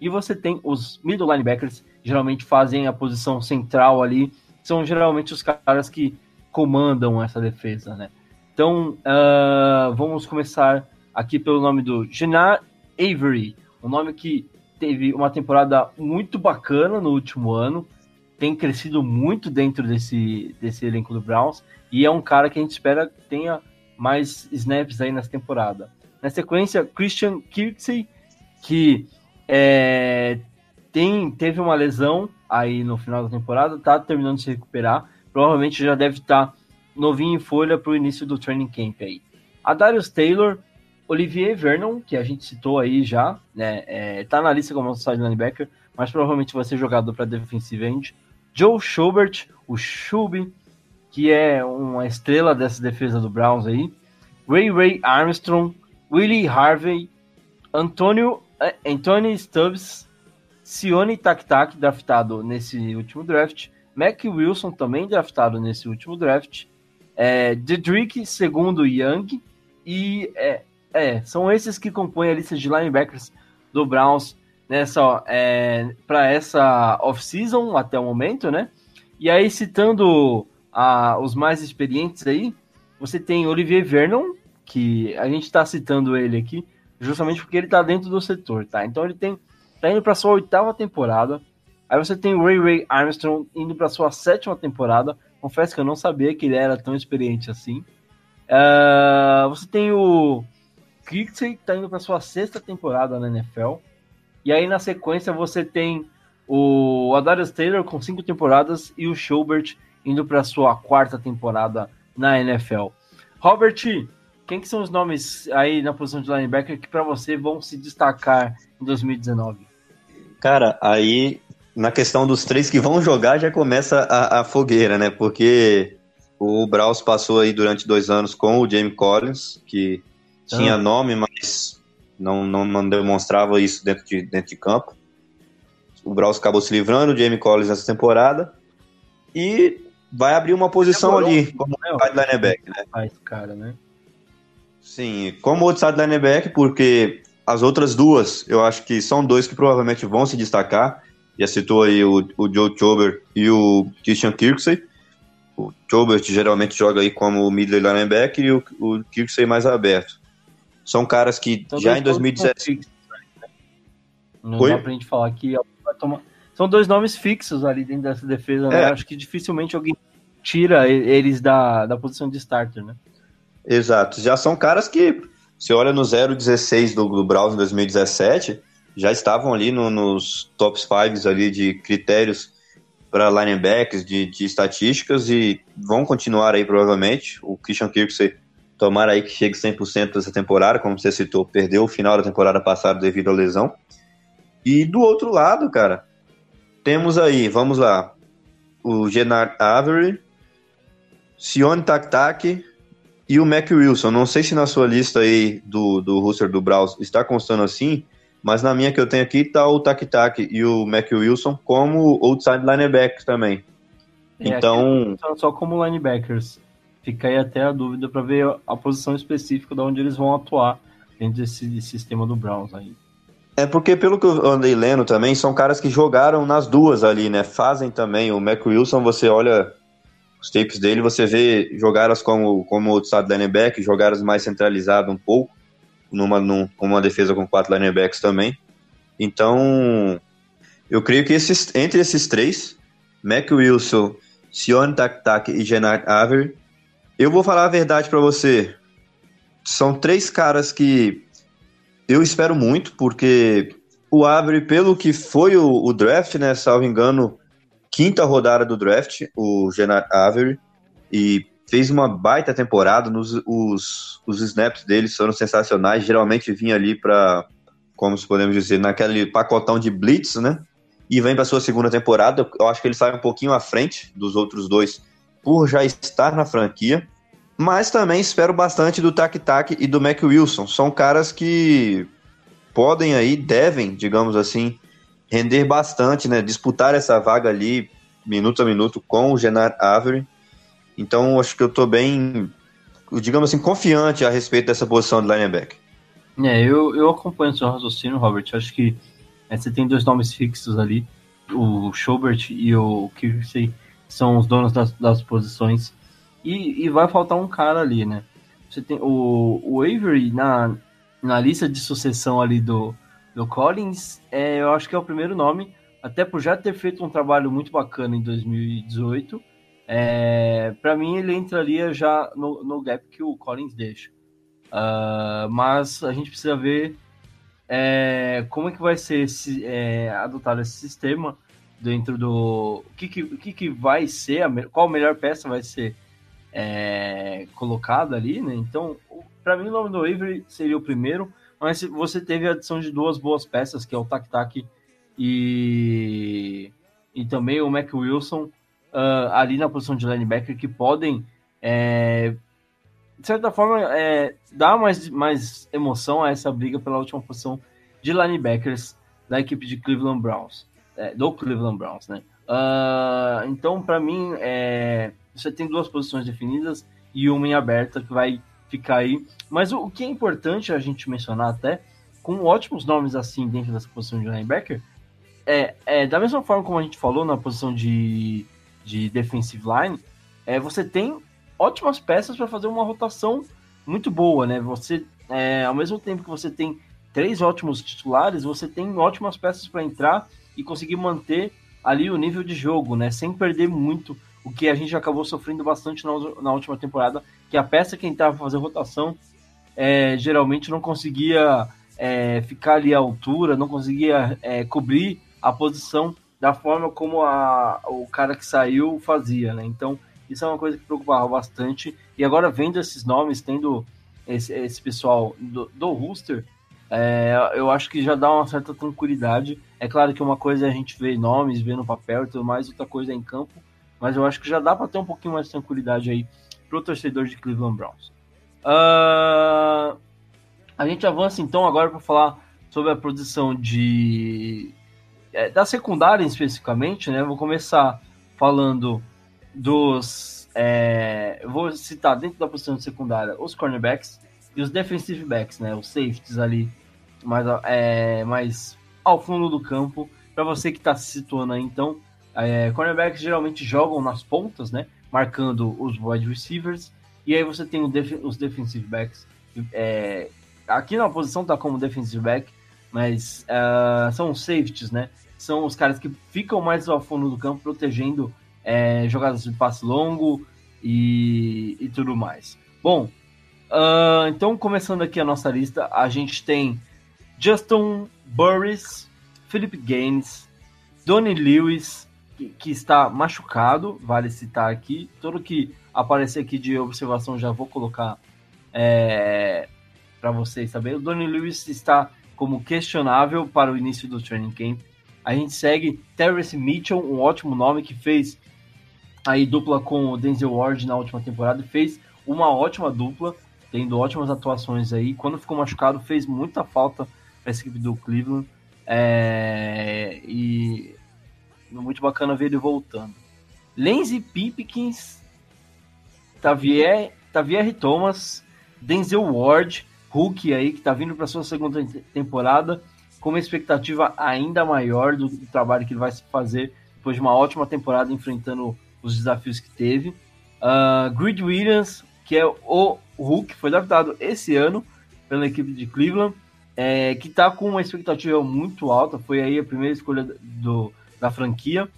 e você tem os middle linebackers, geralmente fazem a posição central ali, são geralmente os caras que comandam essa defesa, né? Então, uh, vamos começar aqui pelo nome do Genar Avery, um nome que teve uma temporada muito bacana no último ano, tem crescido muito dentro desse, desse elenco do Browns, e é um cara que a gente espera que tenha mais snaps aí nessa temporada. Na sequência, Christian Kirksey, que é, tem, teve uma lesão aí no final da temporada, tá terminando de se recuperar. Provavelmente já deve estar tá novinho em folha para o início do training camp aí. A Darius Taylor, Olivier Vernon, que a gente citou aí já, né, é, tá na lista como outside linebacker, mas provavelmente vai ser jogador para defensive end. Joe Schubert, o Schub, que é uma estrela dessa defesa do Browns aí. Ray Ray Armstrong, Willie Harvey, Antônio Anthony Stubbs, Sione Tak, draftado nesse último draft. Mac Wilson, também draftado nesse último draft. É, Dedrick, segundo Young. E é, é, são esses que compõem a lista de linebackers do Browns nessa é, para essa off-season até o momento, né? E aí, citando a, os mais experientes aí, você tem Olivier Vernon, que a gente está citando ele aqui, justamente porque ele está dentro do setor, tá? Então ele tem tá indo para sua oitava temporada. Aí você tem o Ray Ray Armstrong indo para sua sétima temporada. Confesso que eu não sabia que ele era tão experiente assim. Uh, você tem o Kirksey, que está indo para sua sexta temporada na NFL. E aí na sequência você tem o Adarius Taylor com cinco temporadas e o Schubert indo para sua quarta temporada na NFL. Robert, quem que são os nomes aí na posição de linebacker que para você vão se destacar em 2019? Cara, aí na questão dos três que vão jogar já começa a, a fogueira, né? Porque o Braus passou aí durante dois anos com o Jamie Collins, que ah. tinha nome, mas não, não, não, demonstrava isso dentro de, dentro de campo. O Braus acabou se livrando, o Jamie Collins nessa temporada. E vai abrir uma posição Demorou. ali, como é, linebacker, né? Faz cara, né? Sim, como outside linebacker, porque as outras duas, eu acho que são dois que provavelmente vão se destacar. Já citou aí o, o Joe Chober e o Christian Kirksey. O Chober geralmente joga aí como middle linebacker e o, o Kirksey mais aberto. São caras que então, já em 2017... Né? Não Oi? dá pra gente falar que tomar... São dois nomes fixos ali dentro dessa defesa, né? é. Acho que dificilmente alguém tira eles da, da posição de starter, né? Exato. Já são caras que você olha no 0,16 do, do Browns em 2017, já estavam ali no, nos top 5 ali de critérios para linebackers, de, de, estatísticas e vão continuar aí provavelmente. O Christian Kirksey tomara aí que chegue 100% dessa temporada, como você citou, perdeu o final da temporada passada devido à lesão. E do outro lado, cara, temos aí, vamos lá, o Genard Avery, Sione Tak, e o Mac Wilson, não sei se na sua lista aí do, do roster do Browns está constando assim, mas na minha que eu tenho aqui tá o Tak Tak e o Mac Wilson como outside linebackers também. É, então. Só como linebackers. Fica aí até a dúvida para ver a posição específica de onde eles vão atuar dentro desse sistema do Browns aí. É porque, pelo que eu andei lendo também, são caras que jogaram nas duas ali, né? Fazem também. O Mac Wilson, você olha os tapes dele, você vê jogadas como, como outside linebacker, jogadas mais centralizadas um pouco, numa, num, uma defesa com quatro linebacks também. Então, eu creio que esses, entre esses três, Mac Wilson, Sion Tak e Genard Avery, Eu vou falar a verdade para você. São três caras que eu espero muito, porque o Avery, pelo que foi o, o draft, né, salvo engano, quinta rodada do draft, o Genard Avery, e fez uma baita temporada, nos, os, os snaps dele foram sensacionais, geralmente vinha ali para, como podemos dizer, naquele pacotão de blitz, né, e vem para sua segunda temporada, eu acho que ele sai um pouquinho à frente dos outros dois, por já estar na franquia, mas também espero bastante do Tac Tac e do Mac Wilson. São caras que podem aí, devem, digamos assim, render bastante, né? Disputar essa vaga ali, minuto a minuto, com o Genar Avery. Então, acho que eu estou bem, digamos assim, confiante a respeito dessa posição de linebacker. É, eu, eu acompanho o seu raciocínio, Robert. Acho que é, você tem dois nomes fixos ali, o Schubert e o Kirsey, são os donos das, das posições. E, e vai faltar um cara ali, né? Você tem o, o Avery na, na lista de sucessão ali do, do Collins, é, eu acho que é o primeiro nome, até por já ter feito um trabalho muito bacana em 2018. É, para mim, ele entraria já no, no gap que o Collins deixa. Uh, mas a gente precisa ver é, como é que vai ser esse, é, adotado esse sistema dentro do. O que, que, que, que vai ser, a, qual a melhor peça vai ser é, colocada ali, né? Então, para mim, o nome do Avery seria o primeiro, mas você teve a adição de duas boas peças, que é o Tac Tac e, e também o Mac Wilson, uh, ali na posição de linebacker, que podem, é, de certa forma, é, dar mais, mais emoção a essa briga pela última posição de linebackers da equipe de Cleveland Browns, é, do Cleveland Browns, né? Uh, então, para mim, é, você tem duas posições definidas e uma em aberta que vai ficar aí. Mas o, o que é importante a gente mencionar até, com ótimos nomes assim dentro dessa posição de linebacker, é, é da mesma forma como a gente falou na posição de, de defensive line, é, você tem ótimas peças para fazer uma rotação muito boa, né? Você, é, ao mesmo tempo que você tem três ótimos titulares, você tem ótimas peças para entrar e conseguir manter ali o nível de jogo, né? Sem perder muito o que a gente acabou sofrendo bastante na, na última temporada, que a peça que entrava fazer rotação é, geralmente não conseguia é, ficar ali à altura, não conseguia é, cobrir a posição da forma como a, o cara que saiu fazia, né? Então, isso é uma coisa que preocupava bastante. E agora, vendo esses nomes, tendo esse, esse pessoal do, do Rooster, é, eu acho que já dá uma certa tranquilidade. É claro que uma coisa é a gente ver nomes, ver no papel e tudo mais, outra coisa é em campo mas eu acho que já dá para ter um pouquinho mais de tranquilidade aí pro torcedor de Cleveland Browns. Uh, a gente avança então agora para falar sobre a posição de é, da secundária especificamente, né? Vou começar falando dos é, vou citar dentro da posição de secundária os cornerbacks e os defensive backs, né? Os safeties ali mais, é, mais ao fundo do campo para você que está se situando aí então é, cornerbacks geralmente jogam nas pontas, né? Marcando os wide receivers. E aí você tem def os defensive backs. É, aqui na posição tá como defensive back, mas uh, são os safeties, né? São os caras que ficam mais ao fundo do campo, protegendo é, jogadas de passe longo e, e tudo mais. Bom, uh, então começando aqui a nossa lista, a gente tem Justin Burris, Philip Gaines, Donnie Lewis, que, está machucado, vale citar aqui. Tudo que aparecer aqui de observação já vou colocar é, para vocês saberem. O Donnie Lewis está como questionável para o início do training camp. A gente segue Terrence Mitchell, um ótimo nome que fez aí dupla com o Denzel Ward na última temporada fez uma ótima dupla, tendo ótimas atuações aí. Quando ficou machucado, fez muita falta para essa equipe do Cleveland. É, e muito bacana ver ele voltando. Lindsey Pipkins, Tavier, Tavier Thomas, Denzel Ward, Hulk aí, que tá vindo para sua segunda temporada, com uma expectativa ainda maior do, do, trabalho que ele vai fazer depois de uma ótima temporada enfrentando os desafios que teve. Uh, Grid Williams, que é o Hulk, foi adaptado esse ano pela equipe de Cleveland, é, que está com uma expectativa muito alta, foi aí a primeira escolha do, da franquia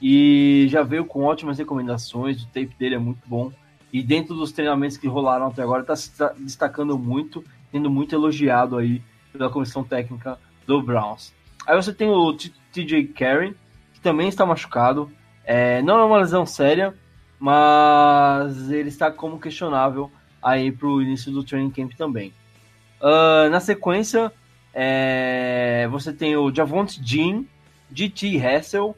e já veio com ótimas recomendações. O tape dele é muito bom e dentro dos treinamentos que rolaram até agora está se destacando muito, sendo muito elogiado aí pela comissão técnica do Browns. Aí você tem o TJ Carey, que também está machucado. É, não é uma lesão séria, mas ele está como questionável aí para o início do training camp também. Uh, na sequência, é, você tem o Javonte Jean, GT Hassel,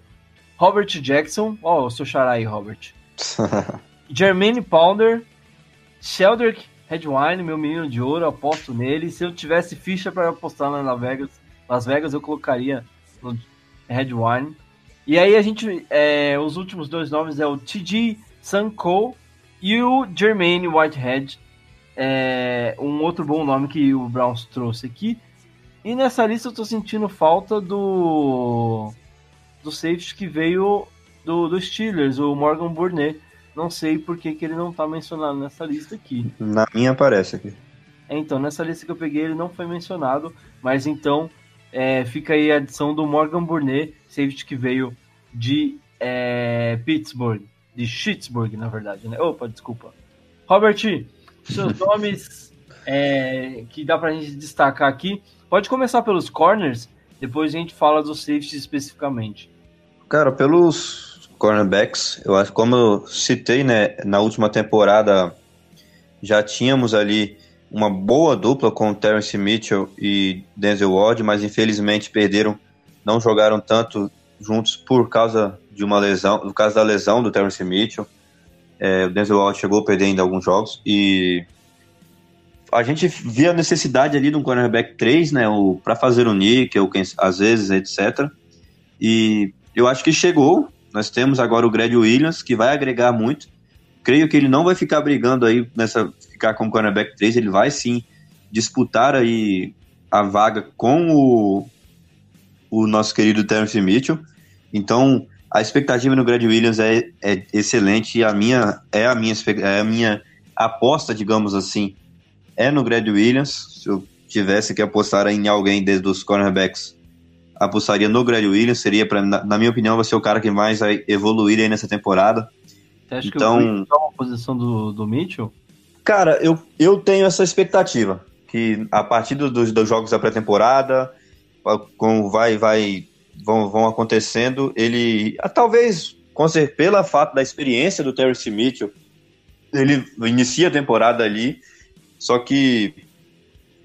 Robert Jackson, ó, oh, o seu xará aí, Robert. Jermaine Pounder, Sheldrick Redwine, meu menino de ouro, aposto nele. Se eu tivesse ficha para apostar na Las Vegas, Las Vegas, eu colocaria no Redwine. E aí a gente, é, os últimos dois nomes é o TG Sunco e o Jermaine Whitehead, é, um outro bom nome que o Browns trouxe aqui. E nessa lista eu tô sentindo falta do do safety que veio do, do Steelers, o Morgan Burnett. Não sei por que, que ele não tá mencionado nessa lista aqui. Na minha aparece aqui. É, então, nessa lista que eu peguei ele não foi mencionado, mas então é, fica aí a adição do Morgan Burnett, safety que veio de é, Pittsburgh, de Pittsburgh, na verdade, né? Opa, desculpa. Robert, seus nomes é, que dá pra gente destacar aqui. Pode começar pelos corners, depois a gente fala dos safeties especificamente. Cara, pelos cornerbacks, eu acho como eu citei, né, na última temporada já tínhamos ali uma boa dupla com Terence Mitchell e Denzel Ward, mas infelizmente perderam, não jogaram tanto juntos por causa de uma lesão, por causa da lesão do Terence Mitchell. É, o Denzel Ward chegou a perder ainda alguns jogos e a gente via a necessidade ali de um cornerback 3, né, para fazer o níquel, às vezes, etc. E eu acho que chegou. Nós temos agora o Greg Williams, que vai agregar muito. Creio que ele não vai ficar brigando aí nessa ficar como cornerback 3, ele vai sim disputar aí a vaga com o, o nosso querido Terence Mitchell. Então, a expectativa no Greg Williams é, é excelente e a minha é a minha é a minha aposta, digamos assim, é no Greg Williams. Se eu tivesse que apostar em alguém desde os cornerbacks, apostaria no Greg Williams. Seria, pra, na, na minha opinião, vai ser o cara que mais vai evoluir aí nessa temporada. Você acha então, que o uma posição do, do Mitchell? Cara, eu, eu tenho essa expectativa. Que a partir do, dos, dos jogos da pré-temporada, como vai, vai, vão, vão acontecendo, ele. Talvez, com certeza, pela fato da experiência do Terry Mitchell, ele inicia a temporada ali só que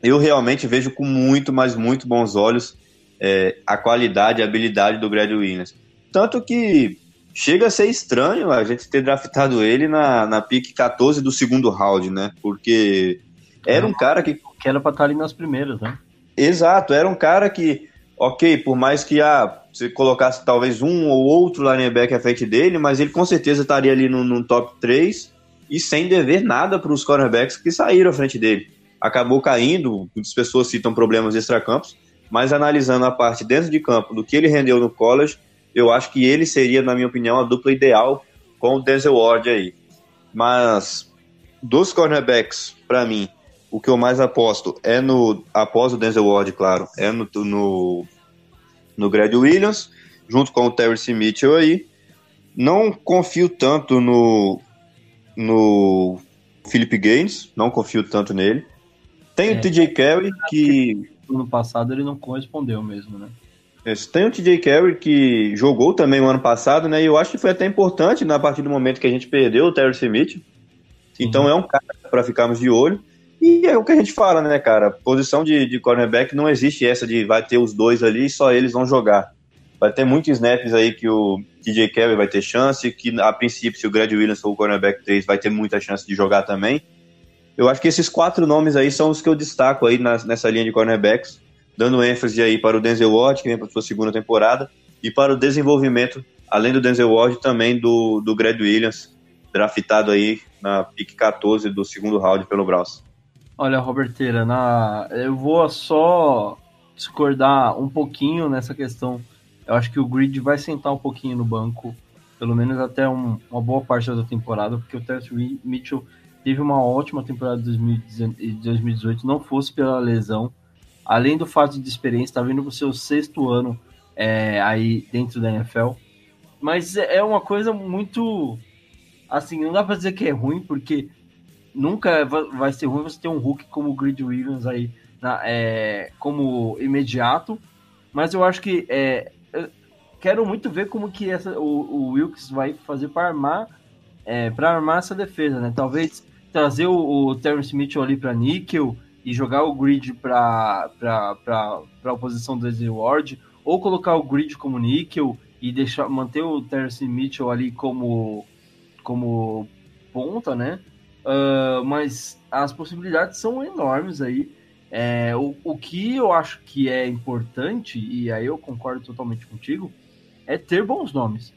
eu realmente vejo com muito, mas muito bons olhos é, a qualidade e a habilidade do Greg Williams. Tanto que chega a ser estranho a gente ter draftado ele na, na pick 14 do segundo round, né? Porque era um cara que. Que era pra estar ali nas primeiras, né? Exato, era um cara que, ok, por mais que ah, você colocasse talvez um ou outro linebacker à frente dele, mas ele com certeza estaria ali no, no top 3 e sem dever nada para os cornerbacks que saíram à frente dele. Acabou caindo, muitas pessoas citam problemas extracampos, mas analisando a parte dentro de campo do que ele rendeu no college, eu acho que ele seria, na minha opinião, a dupla ideal com o Denzel Ward aí. Mas dos cornerbacks, para mim, o que eu mais aposto é no, após o Denzel Ward, claro, é no, no, no Greg Williams, junto com o Terry Mitchell aí. Não confio tanto no no Philip Gaines, não confio tanto nele. Tem é, o TJ Carey que. No passado ele não correspondeu mesmo, né? Tem o TJ Carey que jogou também o ano passado, né? E eu acho que foi até importante na partir do momento que a gente perdeu o Terry Smith. Então é um cara para ficarmos de olho. E é o que a gente fala, né, cara? Posição de, de cornerback não existe essa de vai ter os dois ali e só eles vão jogar. Vai ter muitos snaps aí que o TJ Kevin vai ter chance, que a princípio, se o Greg Williams for o cornerback 3, vai ter muita chance de jogar também. Eu acho que esses quatro nomes aí são os que eu destaco aí na, nessa linha de cornerbacks, dando ênfase aí para o Denzel Ward, que vem para sua segunda temporada, e para o desenvolvimento, além do Denzel Ward, também do, do Greg Williams, draftado aí na pick 14 do segundo round pelo Browns. Olha, Roberteira, na... eu vou só discordar um pouquinho nessa questão eu acho que o Grid vai sentar um pouquinho no banco, pelo menos até um, uma boa parte da temporada, porque o Terence Mitchell teve uma ótima temporada de 2018, não fosse pela lesão, além do fato de experiência, está vindo para o seu sexto ano é, aí dentro da NFL, mas é, é uma coisa muito assim, não dá pra dizer que é ruim, porque nunca vai ser ruim você ter um Hulk como o Grid Williams aí na, é, como imediato, mas eu acho que é, quero muito ver como que essa, o, o Wilkes vai fazer para armar é, para armar essa defesa, né? Talvez trazer o, o Terrence Mitchell ali para níquel e jogar o grid para a posição do Ezra Ward, ou colocar o grid como níquel e deixar manter o Terrence Mitchell ali como como ponta, né? Uh, mas as possibilidades são enormes aí. É, o, o que eu acho que é importante, e aí eu concordo totalmente contigo, é ter bons nomes.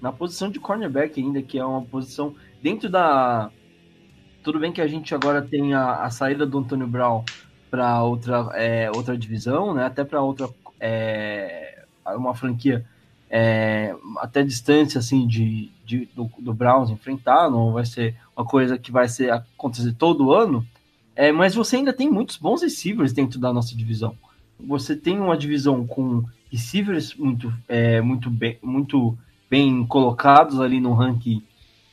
Na posição de cornerback ainda, que é uma posição dentro da... Tudo bem que a gente agora tem a, a saída do Antônio Brown para outra, é, outra divisão, né? até para outra... É, uma franquia é, até distância assim de, de do, do, Browns enfrentar, não vai ser uma coisa que vai ser acontecer todo ano, é, mas você ainda tem muitos bons receivers dentro da nossa divisão. Você tem uma divisão com receivers muito, é, muito, bem, muito bem colocados ali no ranking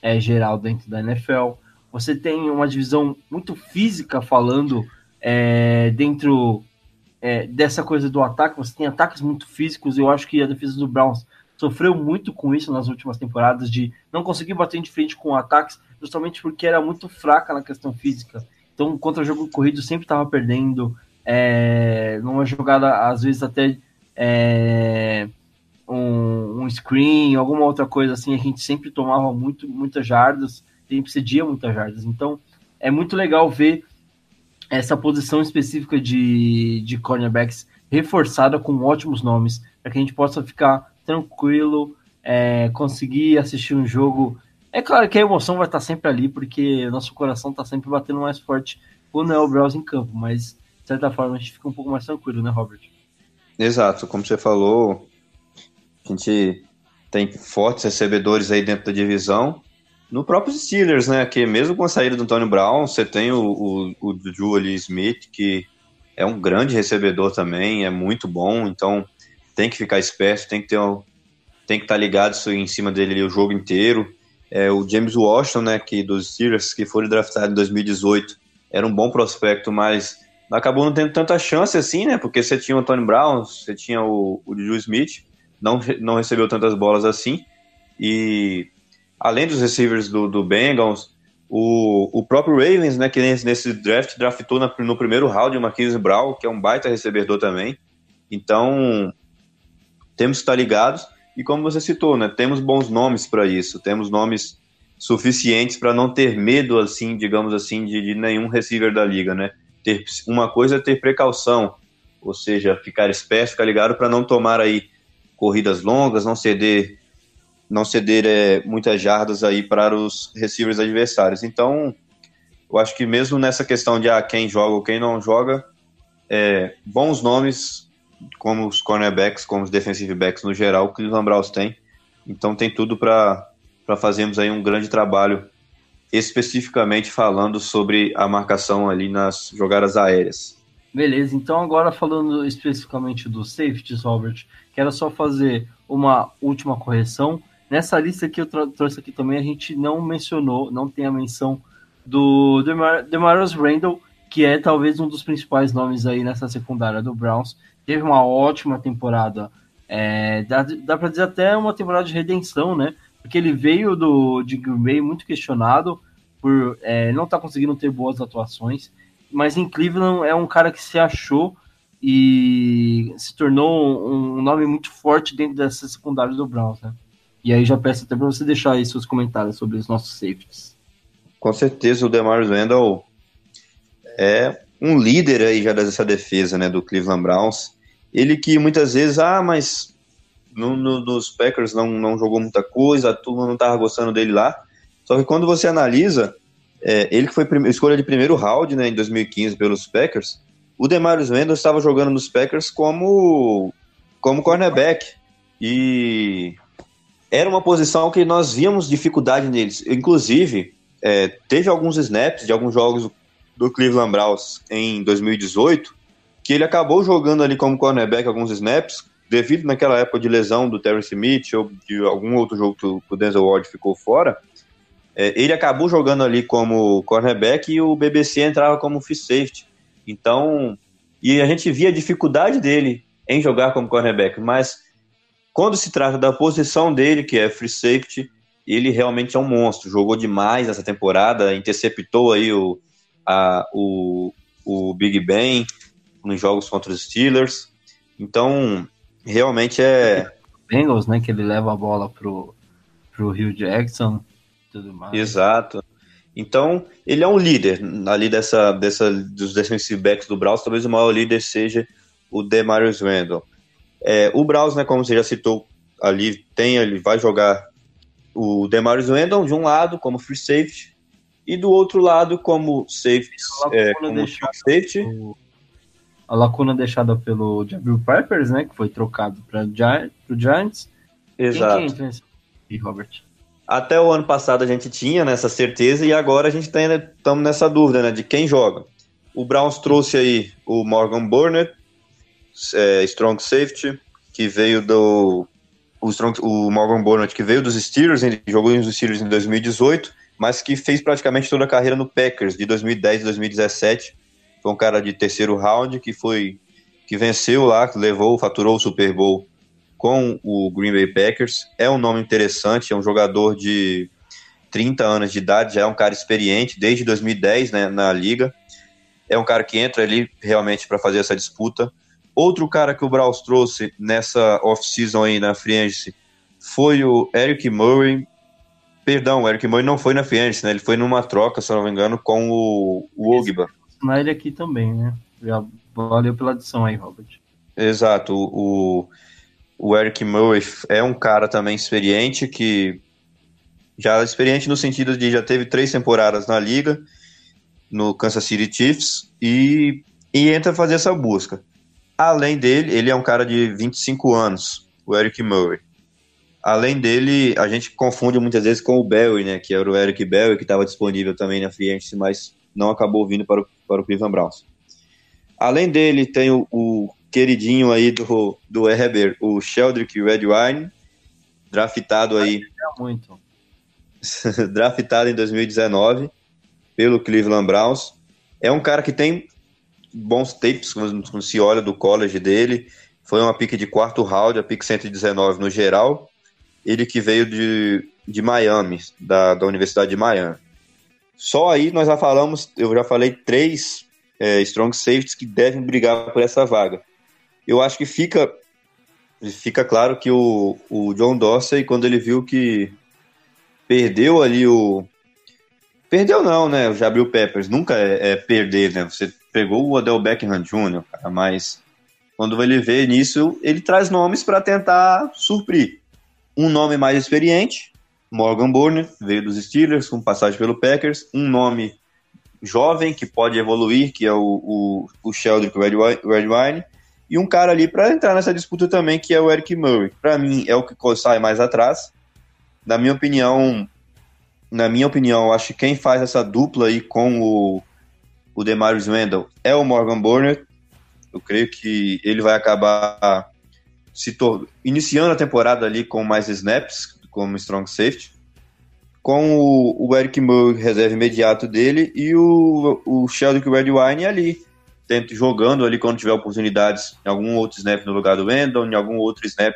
é, geral dentro da NFL. Você tem uma divisão muito física falando é, dentro é, dessa coisa do ataque, você tem ataques muito físicos. Eu acho que a defesa do Browns sofreu muito com isso nas últimas temporadas, de não conseguir bater de frente com ataques, justamente porque era muito fraca na questão física. Então, contra jogo corrido, sempre estava perdendo. É, numa jogada, às vezes, até é, um, um, screen, alguma outra coisa assim, a gente sempre tomava muito, muitas jardas, sempre cedia muitas jardas. Então, é muito legal ver essa posição específica de, de cornerbacks reforçada com ótimos nomes, para que a gente possa ficar tranquilo, é, conseguir assistir um jogo. É claro que a emoção vai estar sempre ali, porque nosso coração está sempre batendo mais forte quando é o Browns em campo, mas de certa forma a gente fica um pouco mais tranquilo, né, Robert? Exato, como você falou, a gente tem fortes recebedores aí dentro da divisão, no próprio Steelers, né? Que mesmo com a saída do Antônio Brown, você tem o, o, o Julie Smith, que é um grande recebedor também, é muito bom, então tem que ficar esperto, tem que ter um, tem que estar tá ligado em cima dele o jogo inteiro. É, o James Washington, né, que dos Steelers, que foi draftado em 2018, era um bom prospecto, mas acabou não tendo tanta chance assim, né? Porque você tinha o Antônio Brown, você tinha o, o Juju Smith, não, não recebeu tantas bolas assim. E além dos receivers do, do Bengals, o, o próprio Ravens, né, que nesse, nesse draft draftou na, no primeiro round o Marquise Brown, que é um baita recebedor também. Então, temos que estar ligados. E como você citou, né, temos bons nomes para isso, temos nomes suficientes para não ter medo, assim, digamos assim, de, de, nenhum receiver da liga, né? Ter, uma coisa é ter precaução, ou seja, ficar esperto, ficar ligado para não tomar aí corridas longas, não ceder não ceder é, muitas jardas aí para os receivers adversários. Então, eu acho que mesmo nessa questão de ah, quem joga ou quem não joga, é, bons nomes, como os cornerbacks, como os defensive backs no geral, o Cleveland tem. Então tem tudo para fazermos aí um grande trabalho, especificamente falando sobre a marcação ali nas jogadas aéreas. Beleza, então agora falando especificamente dos safeties, Robert, quero só fazer uma última correção. Nessa lista que eu trouxe aqui também, a gente não mencionou, não tem a menção do Demar Demarius Randall, que é talvez um dos principais nomes aí nessa secundária do Browns. Teve uma ótima temporada, é, dá, dá para dizer até uma temporada de redenção, né? Porque ele veio do, de Green Bay muito questionado por é, não estar tá conseguindo ter boas atuações, mas em Cleveland é um cara que se achou e se tornou um nome muito forte dentro dessa secundária do Browns, né? E aí já peço até para você deixar aí seus comentários sobre os nossos safeties. Com certeza o Demar Randall é um líder aí já dessa defesa, né, do Cleveland Browns. Ele que muitas vezes, ah, mas no, no, nos Packers não, não jogou muita coisa, a turma não estava gostando dele lá. Só que quando você analisa, é, ele que foi escolha de primeiro round, né, em 2015 pelos Packers, o Demarius Randall estava jogando nos Packers como como cornerback. E era uma posição que nós víamos dificuldade neles. Inclusive, é, teve alguns snaps de alguns jogos do Cleveland Browns em 2018 que ele acabou jogando ali como cornerback alguns snaps, devido naquela época de lesão do Terrence Mitchell, de algum outro jogo que o Denzel Ward ficou fora. é, ele acabou jogando ali como cornerback e o BBC entrava como free safety. Então, e a gente via a dificuldade dele em jogar como cornerback, mas quando se trata da posição dele, que é free safety, ele realmente é um monstro. Jogou demais essa temporada, interceptou aí o, a, o, o Big Ben nos jogos contra os Steelers. Então, realmente é. Bengals, né? Que ele leva a bola pro, pro Rio Jackson tudo mais. Exato. Então, ele é um líder ali dessa, dessa, dos defensive backs do Browns. Talvez o maior líder seja o Demarius Randall. É, o Browns, né, como você já citou ali, tem, ele vai jogar o Demarius Randall de um lado como free safety e do outro lado como safety. É, como safety. O, a lacuna deixada pelo Jabril Peppers, né, que foi trocado para o Giants. Exato. Quem que nesse... E Robert? Até o ano passado a gente tinha nessa certeza e agora a gente estamos tá nessa dúvida né, de quem joga. O Browns trouxe aí o Morgan Burnett, é, strong safety, que veio do o, strong, o Morgan Burnett, que veio dos Steelers, ele jogou nos Steelers em 2018, mas que fez praticamente toda a carreira no Packers de 2010 e 2017. Foi um cara de terceiro round que foi que venceu lá, que levou, faturou o Super Bowl com o Green Bay Packers. É um nome interessante, é um jogador de 30 anos de idade, já é um cara experiente desde 2010 né, na liga. É um cara que entra ali realmente para fazer essa disputa. Outro cara que o Browns trouxe nessa off-season aí na Free Agency foi o Eric Murray. Perdão, o Eric Murray não foi na Free Agency, né? Ele foi numa troca, se não me engano, com o, o Ogba. Na ele aqui também, né? Já valeu pela adição aí, Robert. Exato. O, o Eric Murray é um cara também experiente, que já experiente no sentido de já teve três temporadas na liga, no Kansas City Chiefs, e, e entra fazer essa busca. Além dele, ele é um cara de 25 anos, o Eric Murray. Além dele, a gente confunde muitas vezes com o Barry, né, que era o Eric Barry, que estava disponível também na Free Agency, mas não acabou vindo para o, para o Cleveland Browns. Além dele, tem o, o queridinho aí do, do Heber, o Sheldrick Redwine, draftado aí. Muito. draftado em 2019 pelo Cleveland Browns. É um cara que tem bons tapes, quando se olha do college dele. Foi uma pique de quarto round, a pique 119 no geral. Ele que veio de, de Miami, da, da Universidade de Miami. Só aí nós já falamos, eu já falei três é, strong safeties que devem brigar por essa vaga eu acho que fica fica claro que o, o John Dorsey, quando ele viu que perdeu ali o. Perdeu não, né? O Jabril Peppers nunca é, é, perder, né? Você pegou o Odell Beckham Jr., cara, mas quando ele vê nisso, ele traz nomes para tentar suprir. Um nome mais experiente, Morgan Bourne, veio dos Steelers, com passagem pelo Packers. Um nome jovem, que pode evoluir, que é o, o, o Sheldrick Redwine e um cara ali para entrar nessa disputa também, que é o Eric Murray. Para mim, é o que sai mais atrás. Na minha opinião, na minha opinião, acho que quem faz essa dupla aí com o, o Demarius Randall é o Morgan Burnett. Eu creio que ele vai acabar se iniciando a temporada ali com mais snaps, como strong safety, com o, o Eric Murray, reserva imediato dele, e o, o Sheldon Redwine ali, tento jogando ali quando tiver oportunidades em algum outro snap no lugar do Wendell, em algum outro snap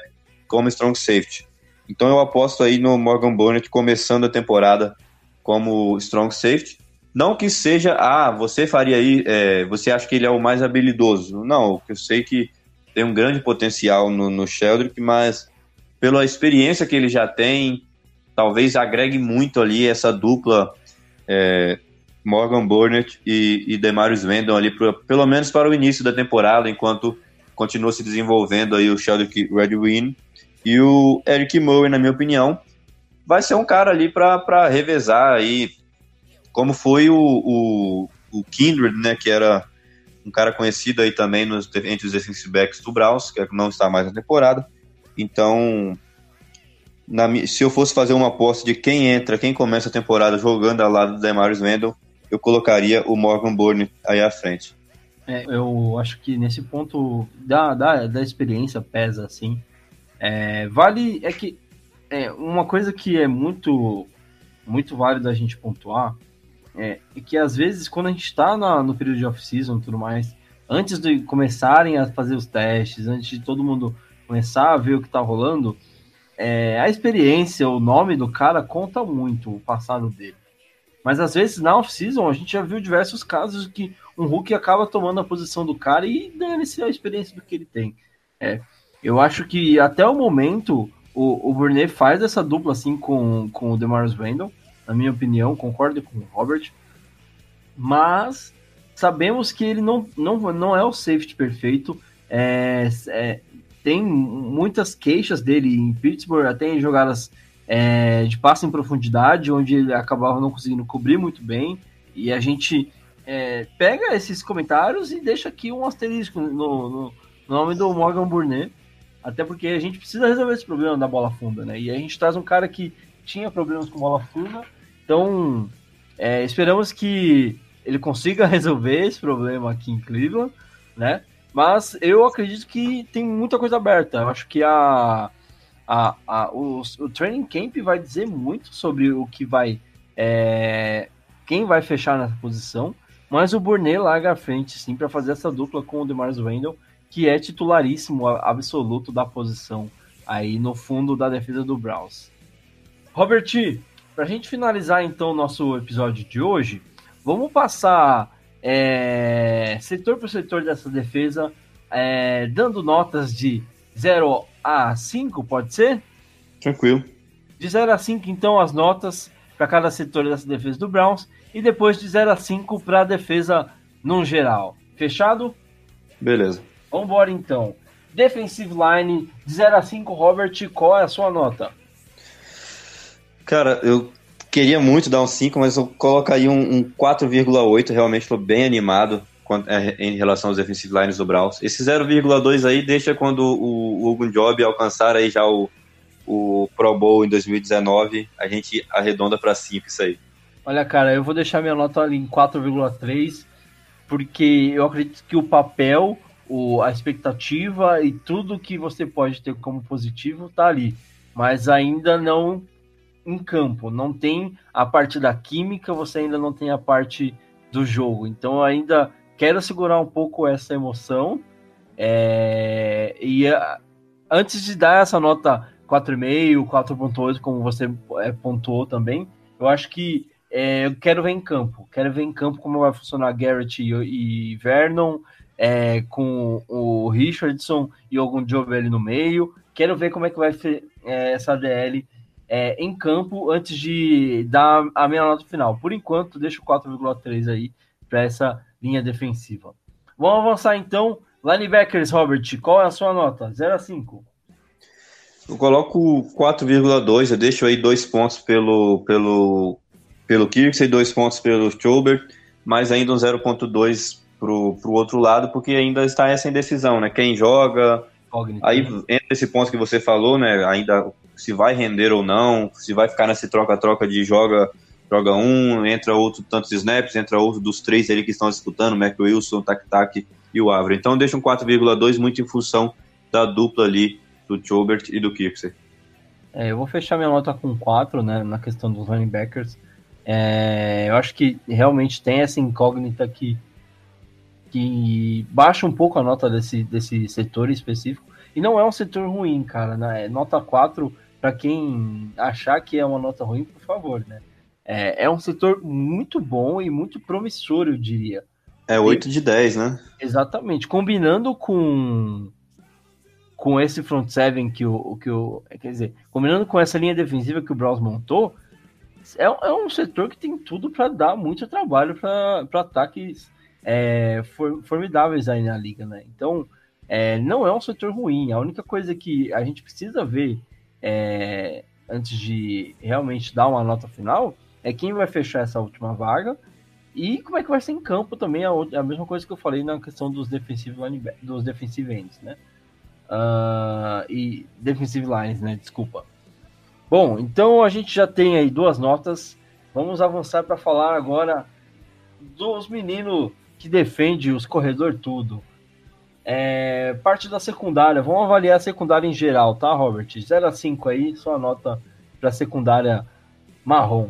como strong safety. Então eu aposto aí no Morgan Burnett começando a temporada como strong safety. Não que seja, ah, você faria aí, é, você acha que ele é o mais habilidoso. Não, eu sei que tem um grande potencial no, no Sheldrick, mas pela experiência que ele já tem, talvez agregue muito ali essa dupla é, Morgan Burnett e, e Demarius Vendon ali, pelo menos para o início da temporada, enquanto continua se desenvolvendo aí o Sheldrick Redwin e o Eric Murray, na minha opinião, vai ser um cara ali para revezar aí, como foi o, o, o, Kindred, né, que era um cara conhecido aí também nos, entre os defensive backs do Browns, que não está mais na temporada. Então, na, se eu fosse fazer uma aposta de quem entra, quem começa a temporada jogando ao lado do Demarius Vendel, eu colocaria o Morgan Bourne aí à frente. É, eu acho que nesse ponto da, da, da experiência pesa, assim. É, vale, é que é, uma coisa que é muito muito válido a gente pontuar é, é que às vezes quando a gente está no período de off-season e tudo mais, antes de começarem a fazer os testes, antes de todo mundo começar a ver o que está rolando, é, a experiência, o nome do cara conta muito, o passado dele. Mas às vezes na off-season a gente já viu diversos casos que um Hulk acaba tomando a posição do cara e dando-se a experiência do que ele tem. É, eu acho que até o momento o, o Burnet faz essa dupla assim com, com o Demarius Randall, na minha opinião, concordo com o Robert, mas sabemos que ele não, não, não é o safety perfeito. É, é, tem muitas queixas dele em Pittsburgh, até em jogadas é, de passe em profundidade, onde ele acabava não conseguindo cobrir muito bem. E a gente é, pega esses comentários e deixa aqui um asterisco no, no, no nome do Morgan Burnett, até porque a gente precisa resolver esse problema da bola funda, né? E a gente traz um cara que tinha problemas com bola funda, então é, esperamos que ele consiga resolver esse problema aqui em Cleveland, né? Mas eu acredito que tem muita coisa aberta. Eu acho que a, a, a o, o training camp vai dizer muito sobre o que vai. É, quem vai fechar nessa posição. Mas o Burnet larga à frente, sim, para fazer essa dupla com o Demars Wendell, que é titularíssimo absoluto da posição aí no fundo da defesa do Browns. Robert, para a gente finalizar então o nosso episódio de hoje, vamos passar é, setor por setor dessa defesa, é, dando notas de 0 a 5, pode ser? Tranquilo. De 0 a 5, então, as notas para cada setor dessa defesa do Browns, e depois de 0 a 5 para a defesa no geral. Fechado? Beleza. Vamos embora então. Defensive line, de 0 a 5, Robert, qual é a sua nota? Cara, eu queria muito dar um 5, mas eu colocaria um, um 4,8. Realmente estou bem animado é, em relação aos defensive lines do Browns. Esse 0,2 aí deixa quando o, o Job alcançar aí já o, o Pro Bowl em 2019, a gente arredonda para 5 isso aí. Olha, cara, eu vou deixar minha nota ali em 4,3, porque eu acredito que o papel, o, a expectativa e tudo que você pode ter como positivo tá ali. Mas ainda não em campo. Não tem a parte da química, você ainda não tem a parte do jogo. Então ainda quero segurar um pouco essa emoção. É... E a... antes de dar essa nota 4,5, 4,8, como você é, pontuou também, eu acho que é, eu quero ver em campo. Quero ver em campo como vai funcionar Garrett e, e Vernon, é, com o Richardson e algum job ali no meio. Quero ver como é que vai ser é, essa DL é, em campo antes de dar a minha nota final. Por enquanto, deixo 4,3 aí para essa linha defensiva. Vamos avançar então. Linebackers, Robert, qual é a sua nota? 0 a 5. Eu coloco 4,2, eu deixo aí dois pontos pelo, pelo, pelo Kirksey, dois pontos pelo Schobert, mas ainda um 0,2 pro, pro outro lado, porque ainda está essa indecisão, né? Quem joga. Aí entra esse ponto que você falou, né? Ainda se vai render ou não, se vai ficar nesse troca-troca de joga joga um, entra outro tantos snaps, entra outro dos três ali que estão disputando, Mac Wilson, Tac Tac e o Avre. Então deixa um 4,2 muito em função da dupla ali do Chobert e do Kirksey. É, eu vou fechar minha nota com 4, né, na questão dos linebackers. É, eu acho que realmente tem essa incógnita que, que baixa um pouco a nota desse, desse setor específico. E não é um setor ruim, cara. Né? Nota 4 para quem achar que é uma nota ruim, por favor, né? É, é um setor muito bom e muito promissor, eu diria. É 8 de 10, né? Exatamente. Combinando com com esse front seven que o, que o quer dizer, combinando com essa linha defensiva que o Browns montou, é, é um setor que tem tudo para dar muito trabalho para ataques é, for, formidáveis aí na liga, né? Então, é, não é um setor ruim. A única coisa que a gente precisa ver é, antes de realmente dar uma nota final, é quem vai fechar essa última vaga e como é que vai ser em campo também, a, a mesma coisa que eu falei na questão dos defensive, dos defensive ends, né? Uh, e defensive lines, né? Desculpa. Bom, então a gente já tem aí duas notas. Vamos avançar para falar agora dos meninos que defende os corredor tudo. É, parte da secundária, vamos avaliar a secundária em geral, tá, Robert? 0 a 5 aí, sua nota para secundária marrom.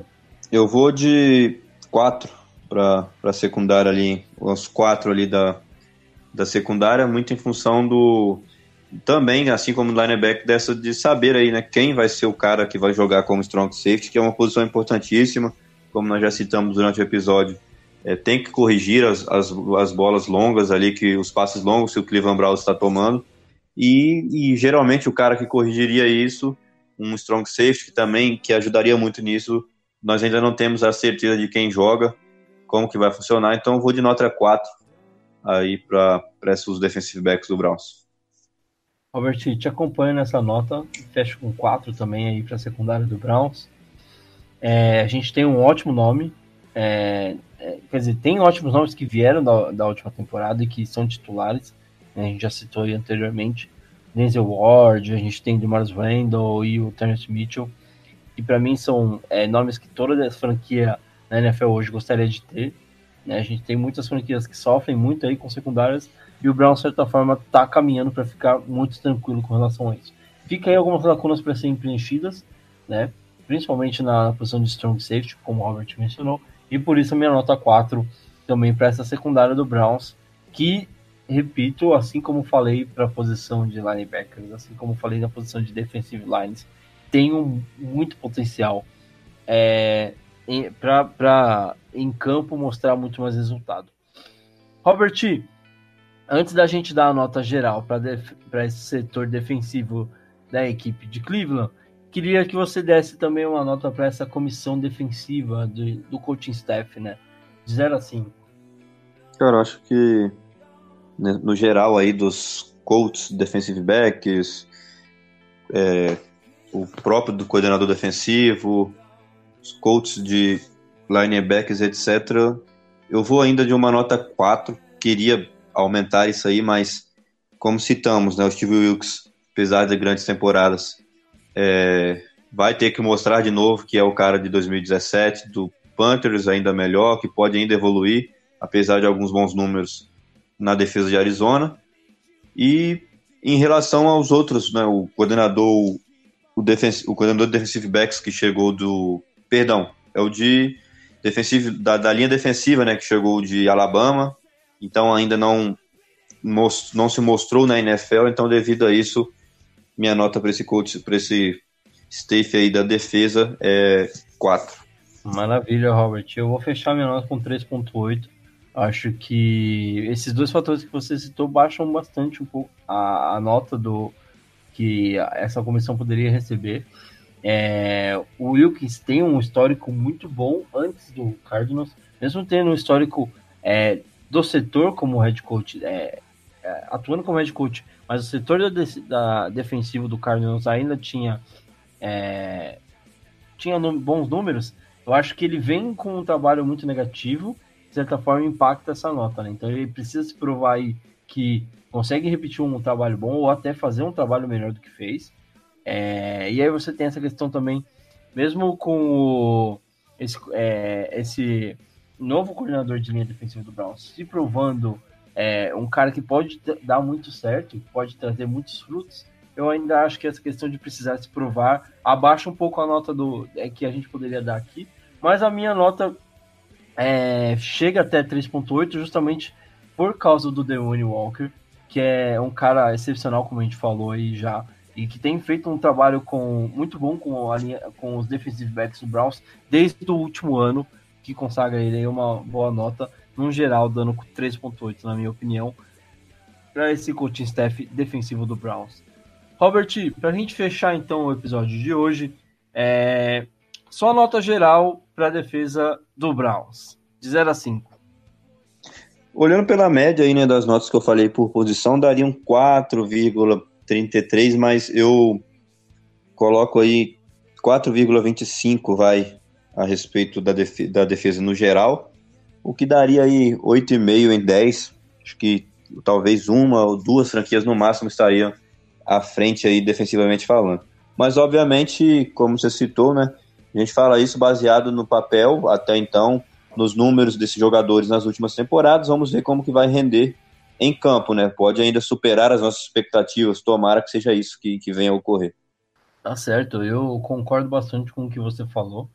Eu vou de quatro para a secundária ali, os quatro ali da, da secundária, muito em função do também, assim como no linebacker, dessa de saber aí, né, quem vai ser o cara que vai jogar como strong safety, que é uma posição importantíssima, como nós já citamos durante o episódio. É, tem que corrigir as, as, as bolas longas ali, que os passes longos que o Cleveland Browns está tomando. E, e, geralmente o cara que corrigiria isso, um strong safety também, que ajudaria muito nisso, nós ainda não temos a certeza de quem joga, como que vai funcionar, então vou de nota 4 aí para os defensive backs do Browns. Robert, te acompanho nessa nota, fecho com 4 também aí para a secundária do Browns. É, a gente tem um ótimo nome, é, é, quer dizer, tem ótimos nomes que vieram da, da última temporada e que são titulares, né, a gente já citou aí anteriormente, Denzel Ward, a gente tem Demars Randall e o Terrence Mitchell, que para mim são é, nomes que toda a franquia na NFL hoje gostaria de ter. Né? A gente tem muitas franquias que sofrem muito aí com secundárias e o Brown, de certa forma, está caminhando para ficar muito tranquilo com relação a isso. Fica aí algumas lacunas para serem preenchidas, né? principalmente na posição de strong safety, como o Robert mencionou, e por isso minha nota 4 também para essa secundária do Browns, que, repito, assim como falei para a posição de linebackers, assim como falei na posição de defensive lines, tem um, muito potencial é, para em campo mostrar muito mais resultado. Robert, antes da gente dar a nota geral para esse setor defensivo da equipe de Cleveland, queria que você desse também uma nota para essa comissão defensiva do, do coaching staff, né? De 0 a 5. Cara, eu acho que né, no geral aí dos coaches, defensive backs, é, o próprio do coordenador defensivo, os coaches de linebackers, etc. Eu vou ainda de uma nota 4, queria aumentar isso aí, mas como citamos, né, o Steve Wilkes, apesar de grandes temporadas, é, vai ter que mostrar de novo que é o cara de 2017, do Panthers ainda melhor, que pode ainda evoluir, apesar de alguns bons números na defesa de Arizona. E em relação aos outros, né, o coordenador o, o coordenador de defensive backs que chegou do. Perdão, é o de defensivo, da, da linha defensiva, né, que chegou de Alabama, então ainda não, não se mostrou na NFL, então devido a isso, minha nota para esse coach, para esse staff aí da defesa é 4. Maravilha, Robert. Eu vou fechar minha nota com 3.8. Acho que esses dois fatores que você citou baixam bastante um pouco a, a nota do, que essa comissão poderia receber. É, o Wilkins tem um histórico muito bom antes do Cardinals, mesmo tendo um histórico é, do setor como head coach, é, é atuando como head coach, mas o setor da, da defensivo do Cardinals ainda tinha é, tinha bons números. Eu acho que ele vem com um trabalho muito negativo, de certa forma impacta essa nota, né? Então ele precisa se provar aí que consegue repetir um trabalho bom ou até fazer um trabalho melhor do que fez. É, e aí você tem essa questão também, mesmo com o, esse, é, esse novo coordenador de linha defensiva do Browns se provando é, um cara que pode dar muito certo, pode trazer muitos frutos, eu ainda acho que essa questão de precisar se provar abaixa um pouco a nota do é, que a gente poderia dar aqui, mas a minha nota é, chega até 3.8 justamente por causa do Deone Walker, que é um cara excepcional, como a gente falou aí já, e que tem feito um trabalho com, muito bom com, a linha, com os defensive backs do Browns desde o último ano, que consagra ele aí uma boa nota, no geral, dando 3.8, na minha opinião, para esse coaching staff defensivo do Browns. Robert, para a gente fechar então o episódio de hoje, é... só nota geral para a defesa do Browns, de 0 a 5. Olhando pela média aí, né, das notas que eu falei por posição, daria um 4,33, mas eu coloco aí 4,25 vai a respeito da, defesa, da defesa no geral, o que daria aí 8,5 em 10. Acho que talvez uma ou duas franquias no máximo estariam à frente aí defensivamente falando. Mas obviamente, como você citou, né, a gente fala isso baseado no papel até então nos números desses jogadores nas últimas temporadas. Vamos ver como que vai render em campo, né? Pode ainda superar as nossas expectativas. Tomara que seja isso que, que venha a ocorrer. Tá certo, eu concordo bastante com o que você falou.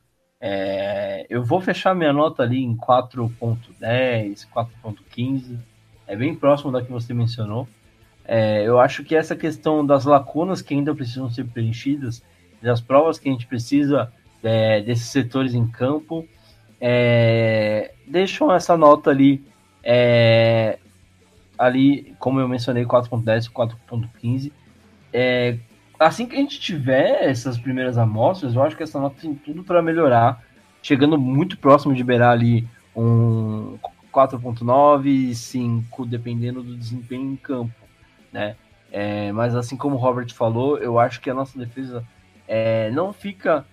É, eu vou fechar minha nota ali em 4.10, 4.15. É bem próximo da que você mencionou. É, eu acho que essa questão das lacunas que ainda precisam ser preenchidas, das provas que a gente precisa é, desses setores em campo, é, deixam essa nota ali, é, ali como eu mencionei, 4.10, 4.15. Assim que a gente tiver essas primeiras amostras, eu acho que essa nota tem tudo para melhorar, chegando muito próximo de beirar ali um 4.9, 5, dependendo do desempenho em campo, né? É, mas assim como o Robert falou, eu acho que a nossa defesa é, não fica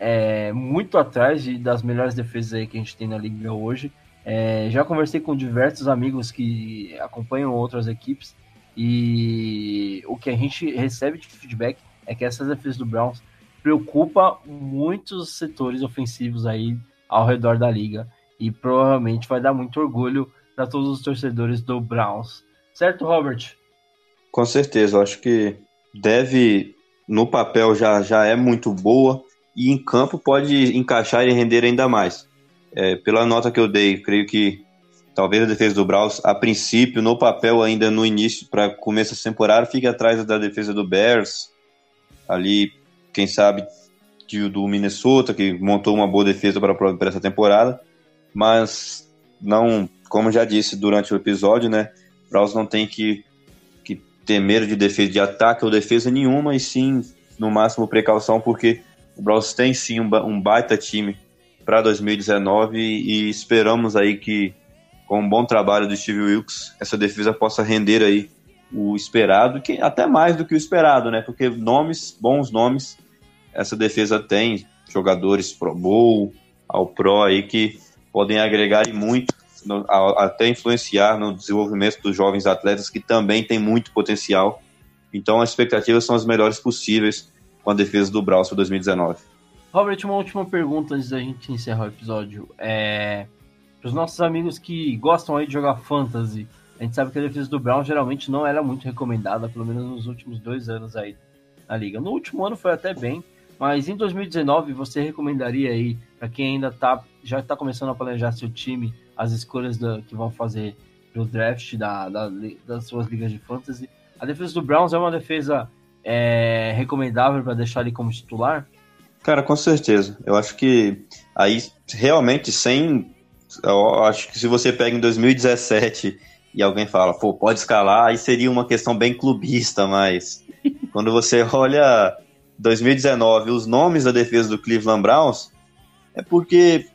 é, muito atrás de, das melhores defesas aí que a gente tem na liga hoje. É, já conversei com diversos amigos que acompanham outras equipes e o que a gente recebe de feedback é que essa defesa do Browns preocupa muitos setores ofensivos aí ao redor da liga e provavelmente vai dar muito orgulho para todos os torcedores do Browns. Certo, Robert? Com certeza, acho que deve, no papel já, já é muito boa e em campo pode encaixar e render ainda mais. É, pela nota que eu dei, creio que talvez a defesa do Browns, a princípio, no papel ainda no início, para começo da temporada, fique atrás da defesa do Bears, ali, quem sabe, do Minnesota, que montou uma boa defesa para, essa temporada, mas não, como já disse durante o episódio, né, Browns não tem que, que ter medo de defesa de ataque ou defesa nenhuma, e sim, no máximo, precaução, porque o Browns tem sim um, um baita time para 2019 e esperamos aí que com um bom trabalho do Steve Wilkes essa defesa possa render aí o esperado, que até mais do que o esperado, né? Porque nomes, bons nomes, essa defesa tem jogadores Pro Bowl, ao Pro aí que podem agregar muito, no, a, até influenciar no desenvolvimento dos jovens atletas que também tem muito potencial. Então as expectativas são as melhores possíveis com a defesa do Browns para 2019. Robert, uma última pergunta antes da gente encerrar o episódio. É, para os nossos amigos que gostam aí de jogar fantasy, a gente sabe que a defesa do Brown geralmente não era muito recomendada, pelo menos nos últimos dois anos aí na liga. No último ano foi até bem, mas em 2019 você recomendaria aí para quem ainda tá já está começando a planejar seu time, as escolhas da, que vão fazer no draft da, da, das suas ligas de fantasy. A defesa do Browns é uma defesa é, recomendável para deixar ele como titular? Cara, com certeza. Eu acho que aí realmente sem. Eu acho que se você pega em 2017 e alguém fala, pô, pode escalar, aí seria uma questão bem clubista, mas quando você olha 2019, os nomes da defesa do Cleveland Browns, é porque,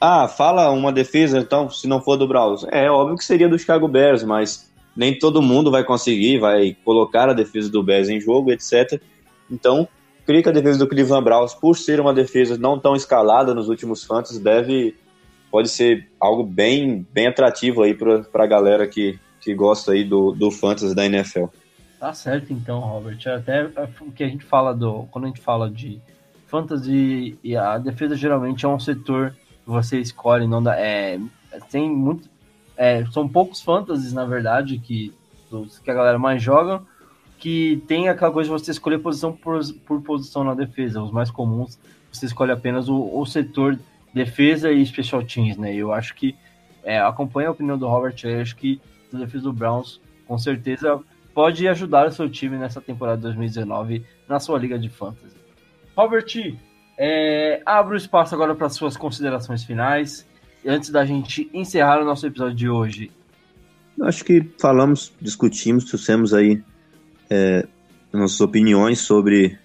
ah, fala uma defesa, então, se não for do Browns, é óbvio que seria do Chicago Bears, mas nem todo mundo vai conseguir, vai colocar a defesa do Bears em jogo, etc. Então, creio que a defesa do Cleveland Browns, por ser uma defesa não tão escalada nos últimos fantasy, deve pode ser algo bem, bem atrativo aí para a galera que, que gosta aí do, do fantasy da NFL. Tá certo então, Robert. Até o que a gente fala do. Quando a gente fala de fantasy e a defesa geralmente é um setor que você escolhe, não dá. É, tem muito. É, são poucos fantasies, na verdade, que, que a galera mais joga, que tem aquela coisa de você escolher posição por, por posição na defesa. Os mais comuns, você escolhe apenas o, o setor defesa e special teams, né? Eu acho que é, acompanha a opinião do Robert, eu acho que a defesa do Browns com certeza pode ajudar o seu time nessa temporada 2019 na sua liga de fantasy. Robert, é, abro o espaço agora para suas considerações finais antes da gente encerrar o nosso episódio de hoje. Acho que falamos, discutimos, trouxemos aí é, nossas opiniões sobre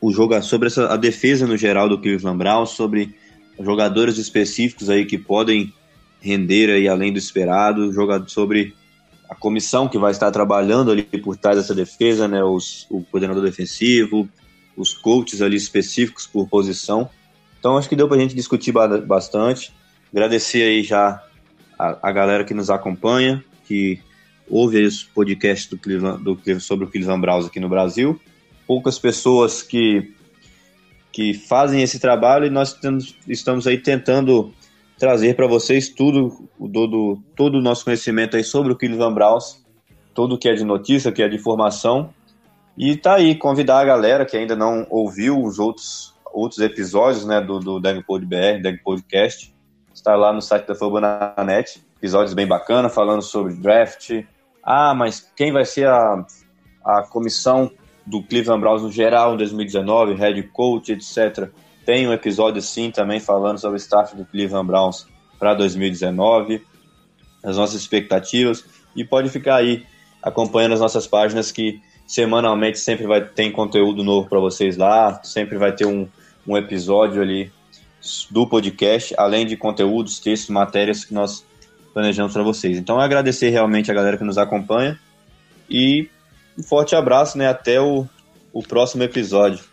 o jogo, sobre essa, a defesa no geral do Cleveland Browns, sobre jogadores específicos aí que podem render aí além do esperado, jogador sobre a comissão que vai estar trabalhando ali por trás dessa defesa, né, os, o coordenador defensivo, os coaches ali específicos por posição. Então acho que deu para a gente discutir bastante. Agradecer aí já a, a, galera que nos acompanha, que ouve os podcasts do do, sobre o Cleveland Browns aqui no Brasil. Poucas pessoas que que fazem esse trabalho e nós estamos aí tentando trazer para vocês tudo, todo, todo o nosso conhecimento aí sobre o Cleveland Browns, tudo que é de notícia, que é de informação. E tá aí, convidar a galera que ainda não ouviu os outros outros episódios né, do, do Pod BR, Deg Podcast. Está lá no site da Fabananet. Episódios bem bacanas, falando sobre draft. Ah, mas quem vai ser a, a comissão do Cleveland Browns no geral em 2019, head coach, etc. Tem um episódio sim também falando sobre o staff do Cleveland Browns para 2019, as nossas expectativas e pode ficar aí acompanhando as nossas páginas que semanalmente sempre vai ter conteúdo novo para vocês lá, sempre vai ter um, um episódio ali do podcast, além de conteúdos, textos, matérias que nós planejamos para vocês. Então, agradecer realmente a galera que nos acompanha e um forte abraço, né? Até o, o próximo episódio.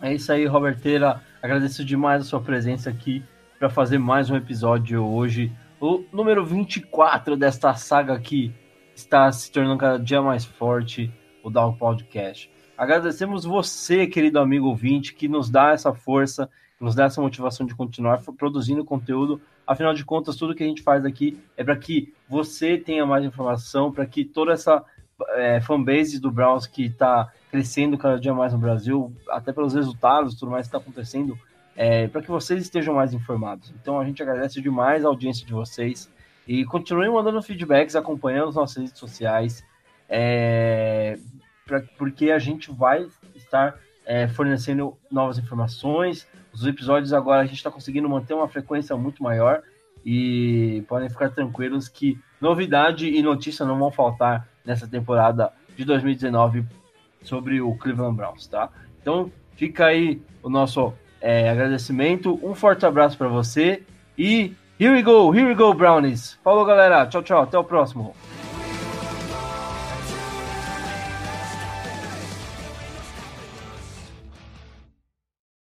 É isso aí, Roberteira. Agradeço demais a sua presença aqui para fazer mais um episódio hoje. O número 24 desta saga que está se tornando cada dia mais forte, o Down Podcast. Agradecemos você, querido amigo ouvinte, que nos dá essa força, que nos dá essa motivação de continuar produzindo conteúdo. Afinal de contas, tudo que a gente faz aqui é para que você tenha mais informação, para que toda essa é, fanbase do Browns que está crescendo cada dia mais no Brasil, até pelos resultados tudo mais que está acontecendo, é, para que vocês estejam mais informados. Então a gente agradece demais a audiência de vocês. E continuem mandando feedbacks, acompanhando as nossas redes sociais, é, pra, porque a gente vai estar é, fornecendo novas informações. Os episódios agora a gente está conseguindo manter uma frequência muito maior e podem ficar tranquilos que novidade e notícia não vão faltar nessa temporada de 2019 sobre o Cleveland Browns, tá? Então fica aí o nosso é, agradecimento, um forte abraço para você e Here we go, here we go, Brownies. Falou, galera. Tchau, tchau. Até o próximo.